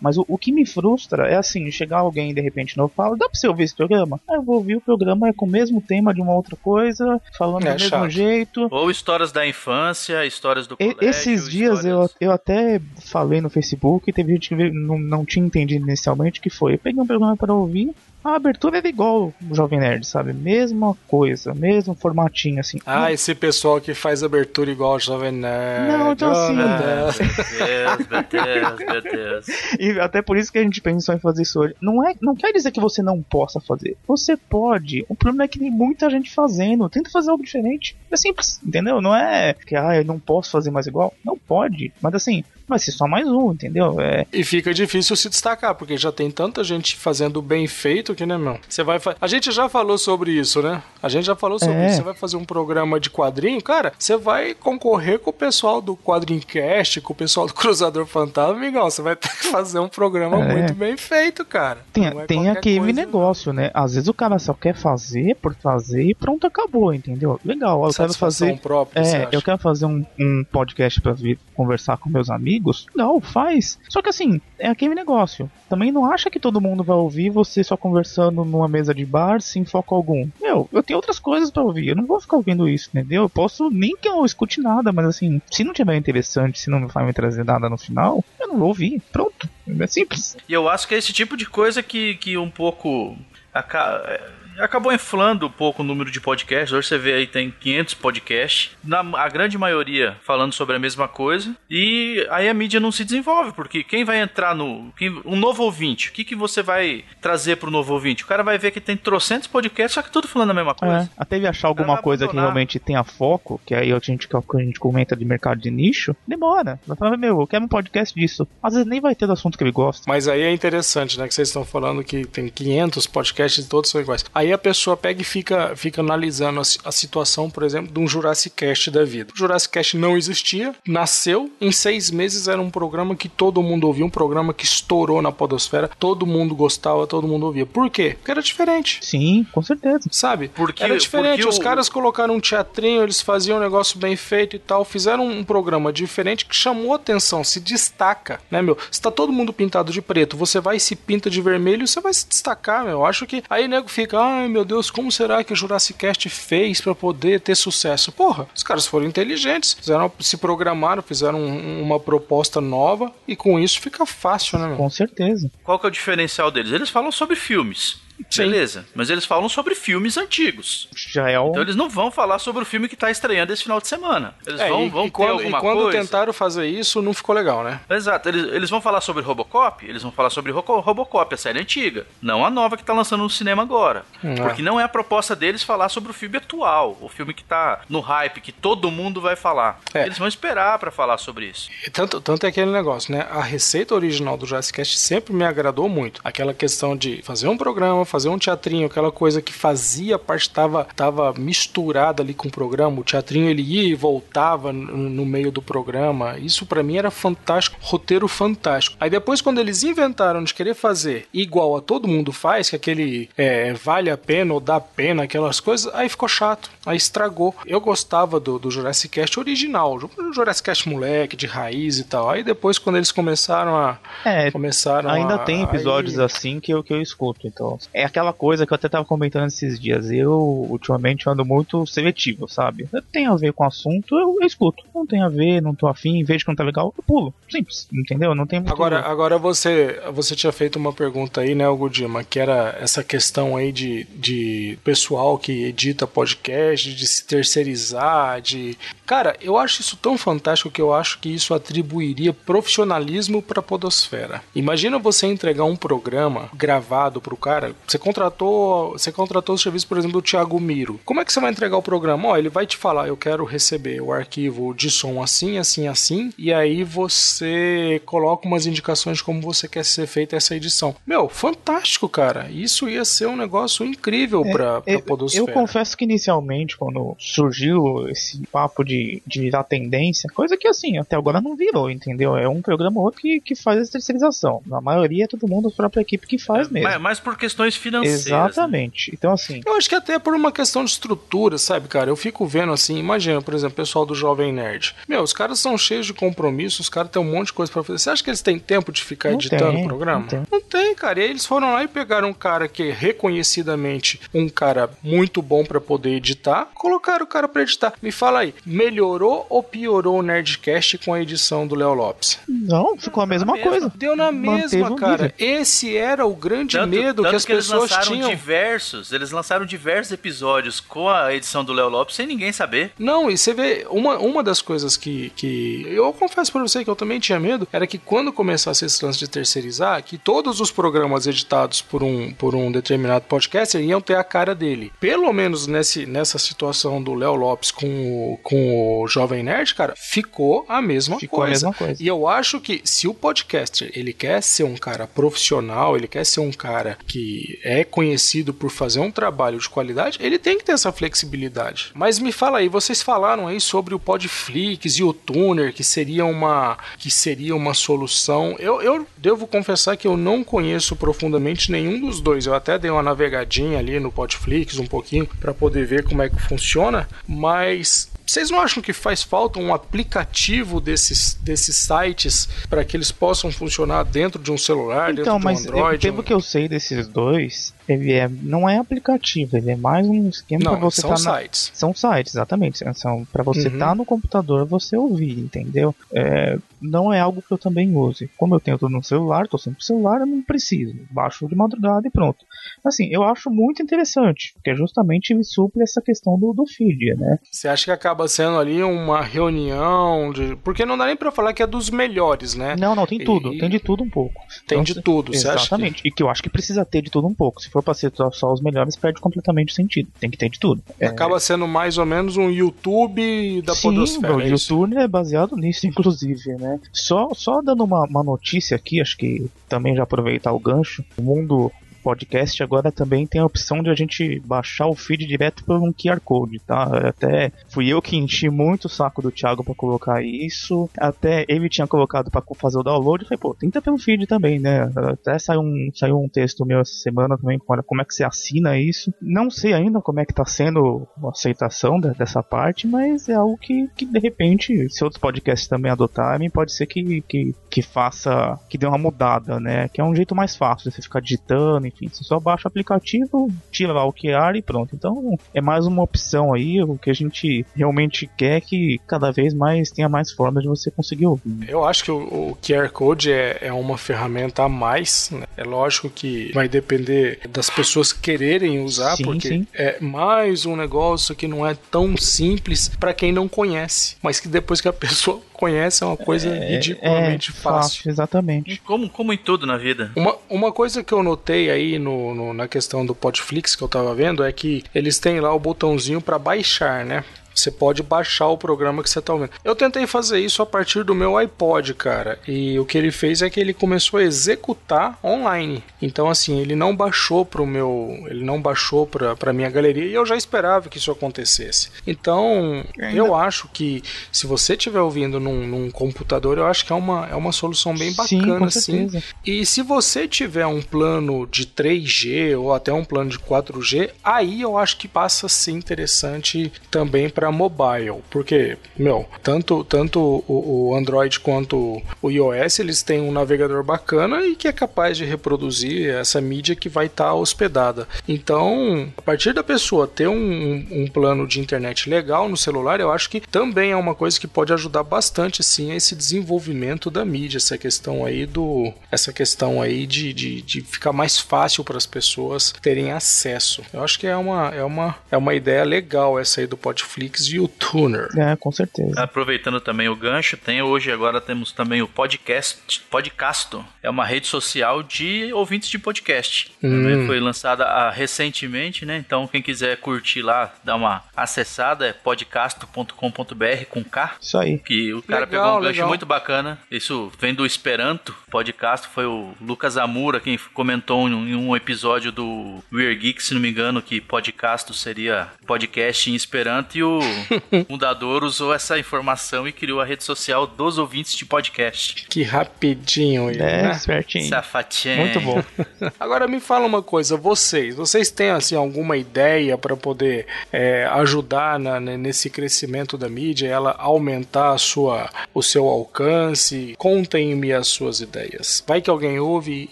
Speaker 4: Mas o, o que me frustra é assim, chegar alguém de repente novo e fala, dá pra você ouvir esse programa? Ah, eu vou ouvir o programa é com o mesmo tema de uma outra coisa, falando
Speaker 2: É
Speaker 4: do mesmo
Speaker 2: chato.
Speaker 4: jeito.
Speaker 3: Ou histórias da infância, histórias do
Speaker 4: E-
Speaker 3: colégio.
Speaker 4: Esses dias eu,
Speaker 3: histórias-
Speaker 4: eu até falei no Facebook e teve gente que veio- não, não tinha entendido inicialmente que foi. Eu peguei um programa para ouvir, a abertura era igual o Jovem Nerd, sabe? Mesma coisa, mesmo formatinho assim.
Speaker 2: Ah, esse pessoal que faz abertura igual o Jovem Nerd.
Speaker 4: Não, então
Speaker 2: Oh,
Speaker 4: assim-
Speaker 2: meu
Speaker 3: Ah,
Speaker 2: Deus.
Speaker 3: Meu Deus, meu Deus, meu Deus.
Speaker 4: E até por isso que a gente pensou em fazer isso hoje. Não, é, não quer dizer que você não possa fazer. Você pode. O problema é que tem muita gente fazendo. Tenta fazer algo diferente. É simples, entendeu? Não é que ah, eu não posso fazer mais igual. Não pode. Mas assim, vai ser só mais um, entendeu? É,
Speaker 2: E fica difícil se destacar, porque já tem tanta gente fazendo bem feito que, né, meu? Você vai fa... A gente já falou sobre isso, né? A gente já falou sobre
Speaker 4: É.
Speaker 2: isso. Você vai fazer um programa de quadrinho, cara, você vai concorrer com o pessoal do Quadrincast, com o pessoal do Cruzador Fantasma, amigão. Você vai ter que fazer um programa
Speaker 4: É.
Speaker 2: muito bem feito, cara.
Speaker 4: Tem,
Speaker 2: é
Speaker 4: tem aquele
Speaker 2: coisa,
Speaker 4: negócio, né? Às vezes o cara só quer fazer por fazer e pronto, acabou, entendeu? Legal, eu quero fazer.
Speaker 2: própria,
Speaker 4: É, eu quero fazer um, um podcast pra vir conversar com meus amigos. Legal, faz. Só que assim, é aquele negócio. Também não acha que todo mundo vai ouvir você só conversando numa mesa de bar sem foco algum. Meu, eu tenho outras coisas pra ouvir. Eu não vou ficar ouvindo isso, entendeu? Eu posso nem que eu escute nada, mas assim, se não tiver interessante, se não vai me trazer nada no final, eu não vou ouvir. Pronto. É simples.
Speaker 3: E eu acho que é esse tipo de coisa que, que um pouco. aca- Acabou inflando um pouco o número de podcasts. Hoje você vê aí tem 500 podcasts, na, a grande maioria falando sobre a mesma coisa. E aí a mídia não se desenvolve, porque quem vai entrar no. Quem, um novo ouvinte, o que, que você vai trazer pro novo ouvinte? O cara vai ver que tem trocentos podcasts, só que tudo falando a mesma coisa.
Speaker 4: É, até ele achar alguma coisa que
Speaker 3: abandonar.
Speaker 4: realmente tenha foco, que aí a gente, que a gente comenta de mercado de nicho, demora. Vai falar, meu, eu quero um podcast disso. Às vezes nem vai ter do assunto que ele gosta.
Speaker 2: Mas aí é interessante, né? Que vocês estão falando que tem 500 podcasts e todos são iguais. Aí a pessoa pega e fica, fica analisando a, a situação, por exemplo, de um Jurassic Cast da vida. O Jurassic Cast não existia, nasceu, em seis meses era um programa que todo mundo ouvia, um programa que estourou na podosfera, todo mundo gostava, todo mundo ouvia. Por quê? Porque era diferente.
Speaker 4: Sim, com certeza.
Speaker 2: Sabe?
Speaker 3: Porque-
Speaker 2: Era diferente.
Speaker 3: porque
Speaker 2: Os
Speaker 3: o-
Speaker 2: caras colocaram um teatrinho, eles faziam um negócio bem feito e tal. Fizeram um programa diferente que chamou atenção, se destaca, né, meu? Se tá todo mundo pintado de preto, você vai e se pinta de vermelho, você vai se destacar, meu. Eu acho que aí nego fica, ai meu Deus, como será que o Jurassic Cast fez pra poder ter sucesso? Porra, os caras foram inteligentes, fizeram, se programaram, fizeram um- uma proposta nova e com isso fica fácil, né, meu?
Speaker 4: Com certeza.
Speaker 3: Qual que é o diferencial deles? Eles falam sobre filmes.
Speaker 2: Sim.
Speaker 3: Beleza, mas eles falam sobre filmes antigos.
Speaker 4: Já é o.
Speaker 3: Então eles não vão falar sobre o filme que tá estreando esse final de semana. Eles
Speaker 2: É,
Speaker 3: vão,
Speaker 2: e,
Speaker 3: vão
Speaker 2: e
Speaker 3: ter
Speaker 2: quando,
Speaker 3: alguma
Speaker 2: e quando
Speaker 3: coisa.
Speaker 2: tentaram fazer isso, não ficou legal, né?
Speaker 3: Exato, eles, eles vão falar sobre Robocop, eles vão falar sobre Robocop, a série antiga, não a nova que tá lançando no cinema agora.
Speaker 2: Hum, é.
Speaker 3: Porque não é a proposta deles falar sobre o filme atual, o filme que tá no hype, que todo mundo vai falar.
Speaker 2: É.
Speaker 3: Eles vão esperar pra falar sobre isso.
Speaker 2: E Tanto, tanto é aquele negócio, né? A receita original do Jurassic Cast sempre me agradou muito. Aquela questão de fazer um programa, fazer um teatrinho, aquela coisa que fazia parte, estava tava misturada ali com o programa. O teatrinho ele ia e voltava no, no meio do programa. Isso pra mim era fantástico, roteiro fantástico. Aí depois, quando eles inventaram de querer fazer igual a todo mundo faz, que aquele é, vale a pena ou dá pena, aquelas coisas, aí ficou chato. Aí estragou. Eu gostava do, do Jurassic Cast original, o Jurassic Cast moleque, de raiz e tal. Aí depois, quando eles começaram a.
Speaker 4: É,
Speaker 2: Começaram
Speaker 4: ainda
Speaker 2: a-
Speaker 4: tem episódios
Speaker 2: aí-
Speaker 4: assim que eu, que eu escuto. Então, é aquela coisa que eu até tava comentando esses dias. Eu, ultimamente, ando muito seletivo, sabe? Tem a ver com o assunto, eu, eu escuto. Não tem a ver, não tô afim, vejo que não tá legal, eu pulo. Simples, entendeu? Não tem muito.
Speaker 2: Agora, agora você, você tinha feito uma pergunta aí, né, Godima, que era essa questão aí de, de pessoal que edita podcast, de se terceirizar, de. Cara, eu acho isso tão fantástico que eu acho que isso atribuiria profissionalismo pra podosfera. Imagina você entregar um programa gravado pro cara, Você contratou, você contratou o serviço, por exemplo, do Thiago Miro. Como é que você vai entregar o programa? Ó, ele vai te falar, eu quero receber o arquivo de som assim, assim, assim, e aí você coloca umas indicações de como você quer ser feita essa edição. Meu, fantástico, cara. Isso ia ser um negócio incrível
Speaker 4: É, eu,
Speaker 2: Podosfera.
Speaker 4: eu confesso que inicialmente, quando surgiu esse papo de, de virar tendência, coisa que assim, até agora não virou, entendeu? É um programa ou outro que, que faz essa terceirização. Na maioria é todo mundo a própria equipe que faz mesmo.
Speaker 3: Mas, mas por questões financeiras. né?
Speaker 4: Exatamente. Então, assim,
Speaker 2: Eu acho que até por uma questão de estrutura, sabe, cara? Eu fico vendo assim, imagina, por exemplo, o pessoal do Jovem Nerd. Meu, os caras são cheios de compromissos, os caras têm um monte de coisa pra fazer. Você acha que eles têm tempo de ficar
Speaker 4: Não
Speaker 2: editando
Speaker 4: tem,
Speaker 2: o programa?
Speaker 4: não tem.
Speaker 2: cara. E aí eles foram lá e pegaram um cara que é reconhecidamente um cara muito bom pra poder editar, colocaram o cara pra editar. Me fala aí, melhorou ou piorou o Nerdcast com a edição do Léo Lopes?
Speaker 4: não, ficou a mesma
Speaker 3: mesma.
Speaker 4: coisa.
Speaker 2: Deu na
Speaker 4: Manteve
Speaker 2: mesma, cara.
Speaker 4: nível.
Speaker 2: Esse era o grande
Speaker 3: Tanto,
Speaker 2: medo
Speaker 3: tanto
Speaker 2: que as
Speaker 3: eles
Speaker 2: pessoas
Speaker 3: lançaram
Speaker 2: tinham.
Speaker 3: diversos, eles lançaram diversos episódios com a edição do Léo Lopes sem ninguém saber.
Speaker 2: Não, e você vê, uma, uma das coisas que, que. Eu confesso pra você que eu também tinha medo era que quando começasse esse lance de terceirizar, que todos os programas editados por um, por um determinado podcaster iam ter a cara dele. Pelo menos nesse, nessa situação do Léo Lopes com o, com o Jovem Nerd, cara, ficou a mesma
Speaker 4: Ficou a
Speaker 2: coisa.
Speaker 4: mesma coisa.
Speaker 2: E eu acho que se o podcaster ele quer ser um cara profissional, ele quer ser um cara que é conhecido por fazer um trabalho de qualidade, ele tem que ter essa flexibilidade. Mas me fala aí, vocês falaram aí sobre o Podflix e o Tuner, que seria uma que seria uma solução. Eu, eu devo confessar que eu não conheço profundamente nenhum dos dois. Eu até dei uma navegadinha ali no Podflix um pouquinho para poder ver como é que funciona, mas vocês não acham que faz falta um aplicativo desses, desses sites para que eles possam funcionar dentro de um celular,
Speaker 4: Então,
Speaker 2: dentro
Speaker 4: mas
Speaker 2: de um Android?
Speaker 4: eu, pelo que eu sei desses dois, ele é, não é aplicativo, ele é mais um esquema pra você
Speaker 2: são
Speaker 4: tá na,
Speaker 2: sites.
Speaker 4: São sites, exatamente. São para você
Speaker 2: Uhum.
Speaker 4: estar no computador você ouvir, entendeu? É, não é algo que eu também use. Como eu tenho tudo no celular, tô sempre no celular, eu não preciso. Baixo de madrugada e pronto. Assim, eu acho muito interessante, porque justamente ele suple essa questão do, do feed, né?
Speaker 2: Você acha que acaba sendo ali uma reunião de... Porque não dá nem pra falar que é dos melhores, né?
Speaker 4: Não, não, tem tudo.
Speaker 2: E-
Speaker 4: Tem de tudo um pouco.
Speaker 2: Tem
Speaker 4: Então,
Speaker 2: de tudo. Você acha que...
Speaker 4: Exatamente. E que eu acho que precisa ter de tudo um pouco. Se for pra ser só- os melhores, perde completamente o sentido. Tem que ter de tudo. É,
Speaker 2: Acaba sendo mais ou menos um YouTube da
Speaker 4: Sim,
Speaker 2: Podosfera.
Speaker 4: o
Speaker 2: é isso?
Speaker 4: YouTube é baseado nisso, inclusive, né? Só, só dando uma, uma notícia aqui, acho que também já aproveitar o gancho, o mundo podcast agora também tem a opção de a gente baixar o feed direto por um QR Code, tá? Até fui eu que enchi muito o saco do Thiago pra colocar isso, até ele tinha colocado pra fazer o download, eu falei, pô, tenta pelo feed também, né? Até saiu um, saiu um texto meu essa semana também, com como é que você assina isso. Não sei ainda como é que tá sendo a aceitação de- dessa parte, mas é algo que, que de repente, se outros podcasts também adotarem, pode ser que, que, que faça, que dê uma mudada, né? Que é um jeito mais fácil de você ficar digitando, enfim, você só baixa o aplicativo, tira lá o QR e pronto. Então é mais uma opção aí, o que a gente realmente quer é que cada vez mais tenha mais formas de você conseguir ouvir.
Speaker 2: Eu acho que o, o QR Code é, é uma ferramenta a mais. né? É lógico que vai depender das pessoas quererem usar,
Speaker 4: Sim,
Speaker 2: porque
Speaker 4: sim.
Speaker 2: é mais um negócio que não é tão simples para quem não conhece, mas que depois que a pessoa conhece é uma coisa ridiculamente fácil.
Speaker 4: Exatamente.
Speaker 3: Como, como em tudo na vida.
Speaker 2: Uma, uma coisa que eu notei aí no, no- na questão do Podflix que eu tava vendo é que eles têm lá o botãozinho para baixar, né? Você pode baixar o programa que você tá ouvindo. Eu tentei fazer isso a partir do meu iPod, cara. E o que ele fez é que ele começou a executar online. Então, assim, ele não baixou pro meu. Ele não baixou pra, pra minha galeria e eu já esperava que isso acontecesse. Então, eu acho que se você estiver ouvindo num, num computador, eu acho que é uma, é uma solução bem
Speaker 4: Sim,
Speaker 2: bacana, assim.
Speaker 4: certeza.
Speaker 2: E se você tiver um plano de 3G ou até um plano de 4G, aí eu acho que passa a ser interessante também para mobile, porque, meu, tanto, tanto o, o Android quanto o iOS, eles têm um navegador bacana e que é capaz de reproduzir essa mídia que vai estar hospedada. Então, a partir da pessoa ter um, um plano de internet legal no celular, eu acho que também é uma coisa que pode ajudar bastante, sim, a esse desenvolvimento da mídia, essa questão aí do, essa questão aí de, de, de ficar mais fácil para as pessoas terem acesso. Eu acho que é uma, é uma, é uma ideia legal essa aí do Podflix Geeks e o Tuner.
Speaker 4: É, com certeza.
Speaker 3: Aproveitando também o gancho, tem hoje agora temos também o podcast, Podcasto. É uma rede social de ouvintes de podcast.
Speaker 2: Hum.
Speaker 3: Foi lançada ah, recentemente, né? Então quem quiser curtir lá, dá uma acessada, é podcasto.com.br com K.
Speaker 4: Isso aí.
Speaker 3: Que o cara
Speaker 2: Legal,
Speaker 3: pegou um gancho
Speaker 2: legal.
Speaker 3: muito bacana. Isso vem do Esperanto podcast. Foi o Lucas Amura quem comentou em um episódio do Weird Geek, se não me engano, que podcast seria podcast em Esperanto. E o fundador usou essa informação e criou a rede social dos ouvintes de podcast.
Speaker 2: Que rapidinho ele,
Speaker 4: É,
Speaker 2: né?
Speaker 4: certinho.
Speaker 3: Safatinho.
Speaker 4: Muito bom.
Speaker 2: Agora me fala uma coisa, vocês, vocês têm assim alguma ideia para poder é, ajudar na- né, nesse crescimento da mídia, ela aumentar a sua, o seu alcance? Contem-me as suas ideias. Vai que alguém ouve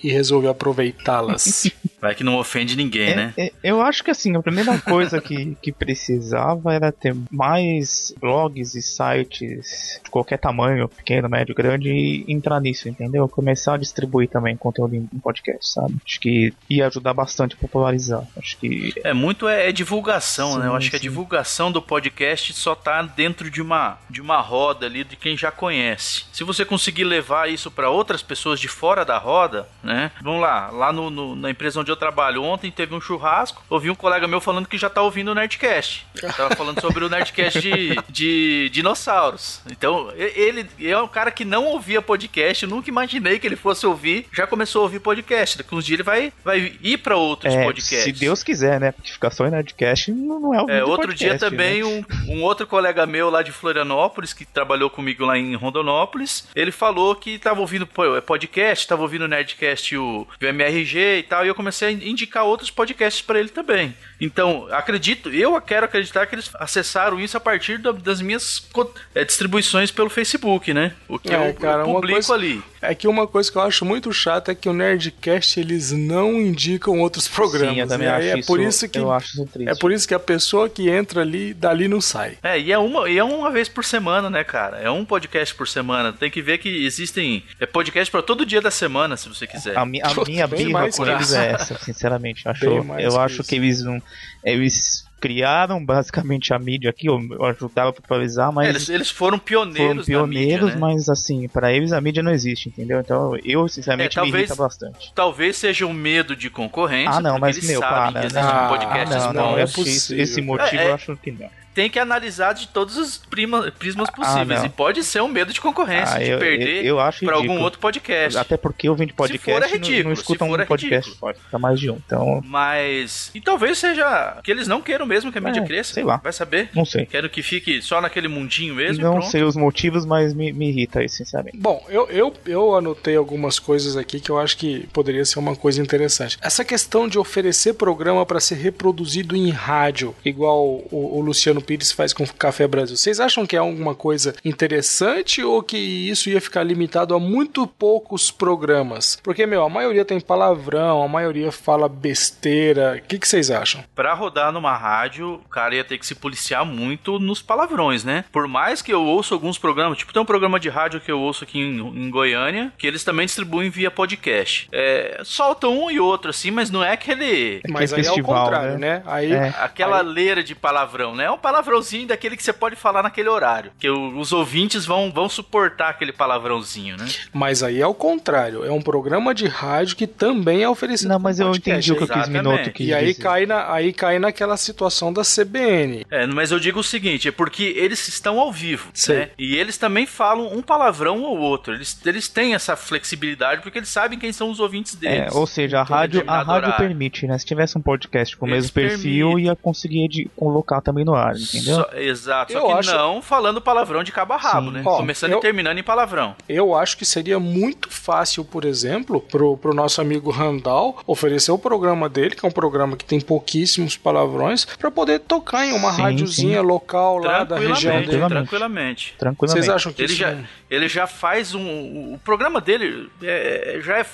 Speaker 2: e resolve aproveitá-las.
Speaker 3: Vai que não ofende ninguém, né?
Speaker 4: É, é, eu acho que assim, a primeira coisa que, que precisava era ter mais blogs e sites de qualquer tamanho, pequeno, médio, grande, e entrar nisso, entendeu? Começar a distribuir também conteúdo em, podcast, sabe? Acho que ia ajudar bastante a popularizar. Acho que
Speaker 3: É muito é, é divulgação, né? Eu
Speaker 4: Sim,
Speaker 3: acho que a
Speaker 4: sim.
Speaker 3: divulgação do podcast só tá dentro de uma de uma roda ali de quem já conhece. Se você conseguir levar isso para outras pessoas de fora da roda, né? Vamos lá, lá no, no- na empresa onde eu trabalho ontem teve um churrasco, ouvi um colega meu falando que já tá ouvindo o Nerdcast. Tava falando sobre o Nerdcast de, de dinossauros. Então, ele é um cara que não ouvia podcast, nunca imaginei que ele fosse ouvir, já começou a ouvir podcast. Daqui uns dias ele vai, vai ir para outros
Speaker 4: é,
Speaker 3: podcasts.
Speaker 4: se Deus quiser, né? Porque ficar só em Nerdcast não, é o
Speaker 3: É, outro dia
Speaker 4: podcast,
Speaker 3: também,
Speaker 4: né?
Speaker 3: um, um outro colega meu lá de Florianópolis, que trabalhou comigo lá em Rondonópolis, ele falou que tava ouvindo po- podcast, tava ouvindo o Nerdcast o VMRG e tal, e eu comecei a indicar outros podcasts pra ele também. Então, acredito, eu quero acreditar que eles acessaram isso a partir da- das minhas é, distribuições pelo Facebook, né? O que
Speaker 2: É,
Speaker 3: eu,
Speaker 2: cara,
Speaker 3: eu
Speaker 2: uma
Speaker 3: publico
Speaker 2: coisa-
Speaker 3: ali.
Speaker 2: É que uma coisa que eu acho muito chata é que o Nerdcast eles não indicam outros programas.
Speaker 4: Sim, eu também
Speaker 2: né?
Speaker 4: acho
Speaker 2: é
Speaker 4: isso,
Speaker 2: por isso que
Speaker 4: eu acho isso triste.
Speaker 2: é por isso que a pessoa que entra ali dali não sai.
Speaker 3: É, e é uma, e é uma vez por semana, né, cara? É um podcast por semana. Tem que ver que existem é podcast pra todo dia da semana, se você quiser.
Speaker 4: A, mi- a minha
Speaker 2: Bem
Speaker 4: birra
Speaker 2: mais
Speaker 4: com
Speaker 2: que
Speaker 4: eles é essa, sinceramente. Eu acho, eu
Speaker 2: que
Speaker 4: acho
Speaker 2: isso.
Speaker 4: que eles não. Eles criaram basicamente a mídia aqui, eu, eu ajudava a popularizar, mas
Speaker 3: É, eles, eles foram pioneiros,
Speaker 4: foram
Speaker 3: na
Speaker 4: pioneiros,
Speaker 3: mídia, né?
Speaker 4: mas assim, pra eles a mídia não existe, entendeu? Então eu, sinceramente,
Speaker 3: É,
Speaker 4: me
Speaker 3: talvez-
Speaker 4: irrita bastante.
Speaker 3: Talvez seja um medo de concorrência.
Speaker 4: Ah, não, mas
Speaker 3: eles
Speaker 4: meu,
Speaker 3: sabem
Speaker 4: para,
Speaker 2: né? Ah,
Speaker 4: não, não,
Speaker 2: não,
Speaker 4: é
Speaker 2: é
Speaker 4: possível.
Speaker 2: possível.
Speaker 4: Esse motivo
Speaker 3: É, é-
Speaker 4: eu acho que não.
Speaker 3: Tem que analisar de todos os prima- prismas possíveis.
Speaker 4: Ah, não.
Speaker 3: e pode ser um medo de concorrência,
Speaker 4: Ah,
Speaker 3: de
Speaker 4: eu-
Speaker 3: perder
Speaker 4: eu- eu
Speaker 3: pra algum
Speaker 4: ridículo.
Speaker 3: outro podcast.
Speaker 4: Até porque eu vim de podcast
Speaker 3: for, é
Speaker 4: não- não,
Speaker 3: ridículo,
Speaker 4: escuta
Speaker 3: se for,
Speaker 4: um
Speaker 3: é
Speaker 4: podcast
Speaker 3: ridículo.
Speaker 4: só, fica mais de um. Então,
Speaker 3: Mas. E talvez seja que eles não queiram mesmo que a mídia
Speaker 4: É,
Speaker 3: cresça.
Speaker 4: sei lá.
Speaker 3: Vai saber.
Speaker 4: não sei.
Speaker 3: Quero que fique só naquele mundinho mesmo.
Speaker 4: Não
Speaker 3: pronto.
Speaker 4: sei os motivos, mas me, me irrita isso, sinceramente.
Speaker 2: Bom, eu, eu, eu anotei algumas coisas aqui que eu acho que poderia ser uma coisa interessante. Essa questão de oferecer programa para ser reproduzido em rádio, igual o, o Luciano Pires faz com o Café Brasil, vocês acham que é alguma coisa interessante ou que isso ia ficar limitado a muito poucos programas? Porque, meu, a maioria tem palavrão, a maioria fala besteira. O que, que vocês acham?
Speaker 3: Pra rodar numa rádio, o cara ia ter que se policiar muito nos palavrões, né? Por mais que eu ouça alguns programas, tipo, tem um programa de rádio que eu ouço aqui em, em Goiânia, que eles também distribuem via podcast. É, soltam um e outro, assim, mas não é aquele.
Speaker 2: Mas aí é o contrário,
Speaker 4: né?
Speaker 2: né? Aí,
Speaker 4: É.
Speaker 3: Aquela
Speaker 2: aí-
Speaker 3: leira de palavrão, né? É um palavrãozinho daquele que você pode falar naquele horário. Que os ouvintes vão, vão suportar aquele palavrãozinho, né?
Speaker 2: Mas aí é o contrário. É um programa de rádio que também é oferecido
Speaker 4: Não, mas eu
Speaker 2: podcast.
Speaker 4: entendi o que
Speaker 3: exatamente.
Speaker 4: Minotto quis
Speaker 2: E aí
Speaker 4: dizer.
Speaker 2: cai, na, aí cai naquela situação da CBN.
Speaker 3: É, mas eu digo o seguinte, é porque eles estão ao vivo, né? E eles também falam um palavrão ou outro. Eles, eles têm essa flexibilidade porque eles sabem quem são os ouvintes
Speaker 4: É,
Speaker 3: deles.
Speaker 4: ou seja, a rádio, a rádio
Speaker 3: horário.
Speaker 4: permite, né? Se tivesse um podcast com o
Speaker 3: Eles
Speaker 4: mesmo perfil,
Speaker 3: permitem.
Speaker 4: ia conseguir de, colocar também no ar, entendeu?
Speaker 3: Só- exato, só
Speaker 2: Eu
Speaker 3: que
Speaker 2: acho-
Speaker 3: não falando palavrão de cabo a rabo,
Speaker 4: Sim.
Speaker 3: né?
Speaker 2: Ó,
Speaker 3: Começando
Speaker 2: eu-
Speaker 3: e terminando em palavrão.
Speaker 2: Eu acho que seria muito fácil, por exemplo, pro, pro nosso amigo Randall oferecer o programa dele, que é um programa que tem pouquíssimos palavrões, pra poder tocar em uma
Speaker 4: Sim,
Speaker 2: rádiozinha
Speaker 4: sim.
Speaker 2: local lá da região
Speaker 3: Tranquilamente,
Speaker 2: dele.
Speaker 4: Tranquilamente.
Speaker 3: tranquilamente.
Speaker 4: Tranquilamente.
Speaker 2: Vocês acham que
Speaker 3: Ele
Speaker 2: isso
Speaker 3: já,
Speaker 2: não-
Speaker 3: ele já faz um. O o programa dele é, já é,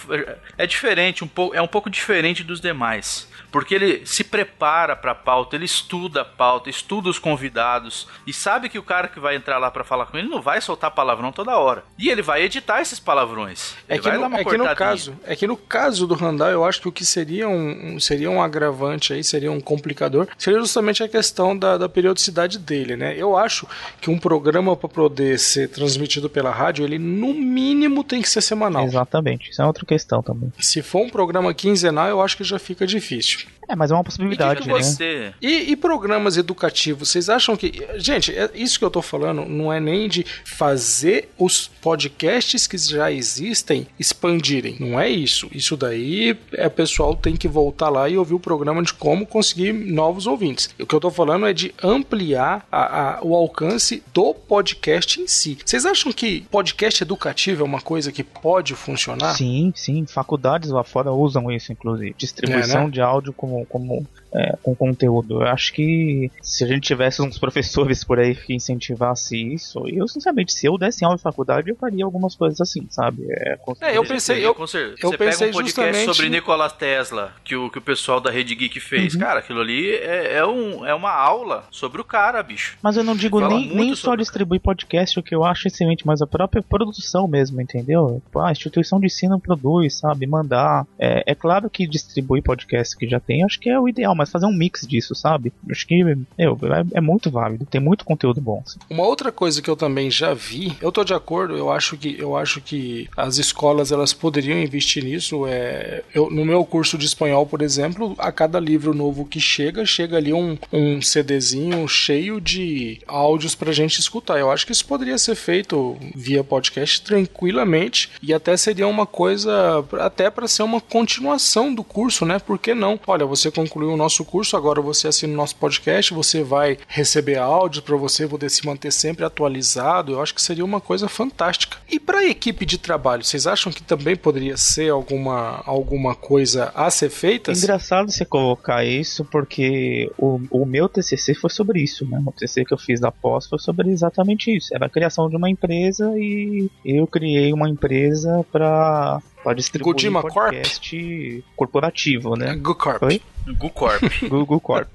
Speaker 3: é diferente, um pouco, é um pouco diferente dos demais. Porque ele se prepara para a pauta, ele estuda a pauta, estuda os convidados e sabe que o cara que vai entrar lá pra falar com ele não vai soltar palavrão toda hora. E ele vai editar esses palavrões.
Speaker 2: É
Speaker 3: Ele
Speaker 2: que,
Speaker 3: vai
Speaker 2: no,
Speaker 3: dar uma
Speaker 2: é que no caso, é que no caso do Randall, eu acho que o que seria um, um- seria um agravante aí, seria um complicador, seria justamente a questão da, da periodicidade dele, né? Eu acho que um programa para poder ser transmitido pela rádio, ele no mínimo tem que ser semanal.
Speaker 4: Exatamente. Isso é outra questão também.
Speaker 2: Se for um programa quinzenal, eu acho que já fica difícil.
Speaker 4: É, mas é uma
Speaker 3: E
Speaker 4: possibilidade,
Speaker 3: que
Speaker 4: né?
Speaker 3: você...
Speaker 2: E, e programas educativos, vocês acham que. Gente, é- isso que eu tô falando não é nem de fazer os podcasts que já existem expandirem. Não é isso. Isso daí é pessoal tem que voltar lá e ouvir o programa de como conseguir novos ouvintes. O que eu tô falando é de ampliar a- a- o alcance do podcast em si. Vocês acham que podcast educativo é uma coisa que pode funcionar?
Speaker 4: Sim, sim. Faculdades lá fora usam isso, inclusive. Distribuição
Speaker 2: É, né?
Speaker 4: de áudio como, como é, com conteúdo. Eu acho que se a gente tivesse uns professores por aí que incentivassem isso, eu, sinceramente, se eu desse aula em faculdade, eu faria algumas coisas assim, sabe? É, com
Speaker 2: É, eu pensei, eu,
Speaker 3: Com certeza.
Speaker 2: eu
Speaker 3: Você
Speaker 2: pensei
Speaker 3: pega um podcast
Speaker 2: justamente-
Speaker 3: sobre Nikola Tesla, que o, que o pessoal da Rede Geek fez. Cara, aquilo ali é, é, um, é uma aula sobre o cara, bicho.
Speaker 4: Mas eu não digo
Speaker 3: Fala
Speaker 4: nem, nem só distribuir podcast, o que eu acho excelente, mas a própria produção mesmo, entendeu? Tipo, a instituição de ensino produz, sabe? Mandar. É, é claro que distribuir podcast que já tem, acho que é o ideal, mas fazer um mix disso, sabe? Acho que meu, é, é muito válido, tem muito conteúdo bom. assim.
Speaker 2: Uma outra coisa que eu também já vi, eu tô de acordo, eu acho que eu acho que as escolas elas poderiam investir nisso. É, eu, no meu curso de espanhol, por exemplo, a cada livro novo que chega, chega ali um, um CDzinho cheio de áudios pra gente escutar. Eu acho que isso poderia ser feito via podcast tranquilamente e até seria uma coisa até para ser uma continuação do curso, né? Por que não? Olha, você concluiu o nosso curso, agora você assina o nosso podcast, você vai receber áudios para você poder se manter sempre atualizado. Eu acho que seria uma coisa fantástica. E para a equipe de trabalho, vocês acham que também poderia ser alguma, alguma coisa a ser feita?
Speaker 4: Engraçado você colocar isso, porque o, o meu TCC foi sobre isso, né? O TCC que eu fiz da pós foi sobre exatamente isso. Era a criação de uma empresa e eu criei uma empresa para para distribuir
Speaker 2: Godima Corp?
Speaker 4: podcast corporativo, né?
Speaker 2: Gucorp.
Speaker 4: Oi?
Speaker 3: Gucorp.
Speaker 4: Google Corp.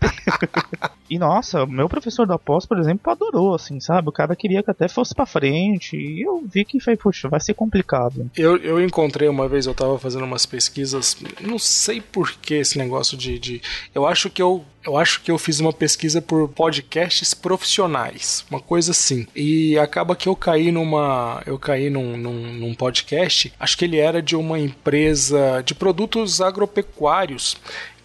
Speaker 4: e nossa, meu professor da pós, por exemplo, adorou, assim, sabe? O cara queria que até fosse pra frente. E eu vi que foi, puxa, vai ser complicado.
Speaker 2: Eu, eu encontrei uma vez, eu tava fazendo umas pesquisas, não sei por que esse negócio de, de. Eu acho que eu. Eu acho que eu fiz uma pesquisa por podcasts profissionais, uma coisa assim. E acaba que eu caí numa. Eu caí num, num, num podcast, acho que ele era de uma empresa de produtos agropecuários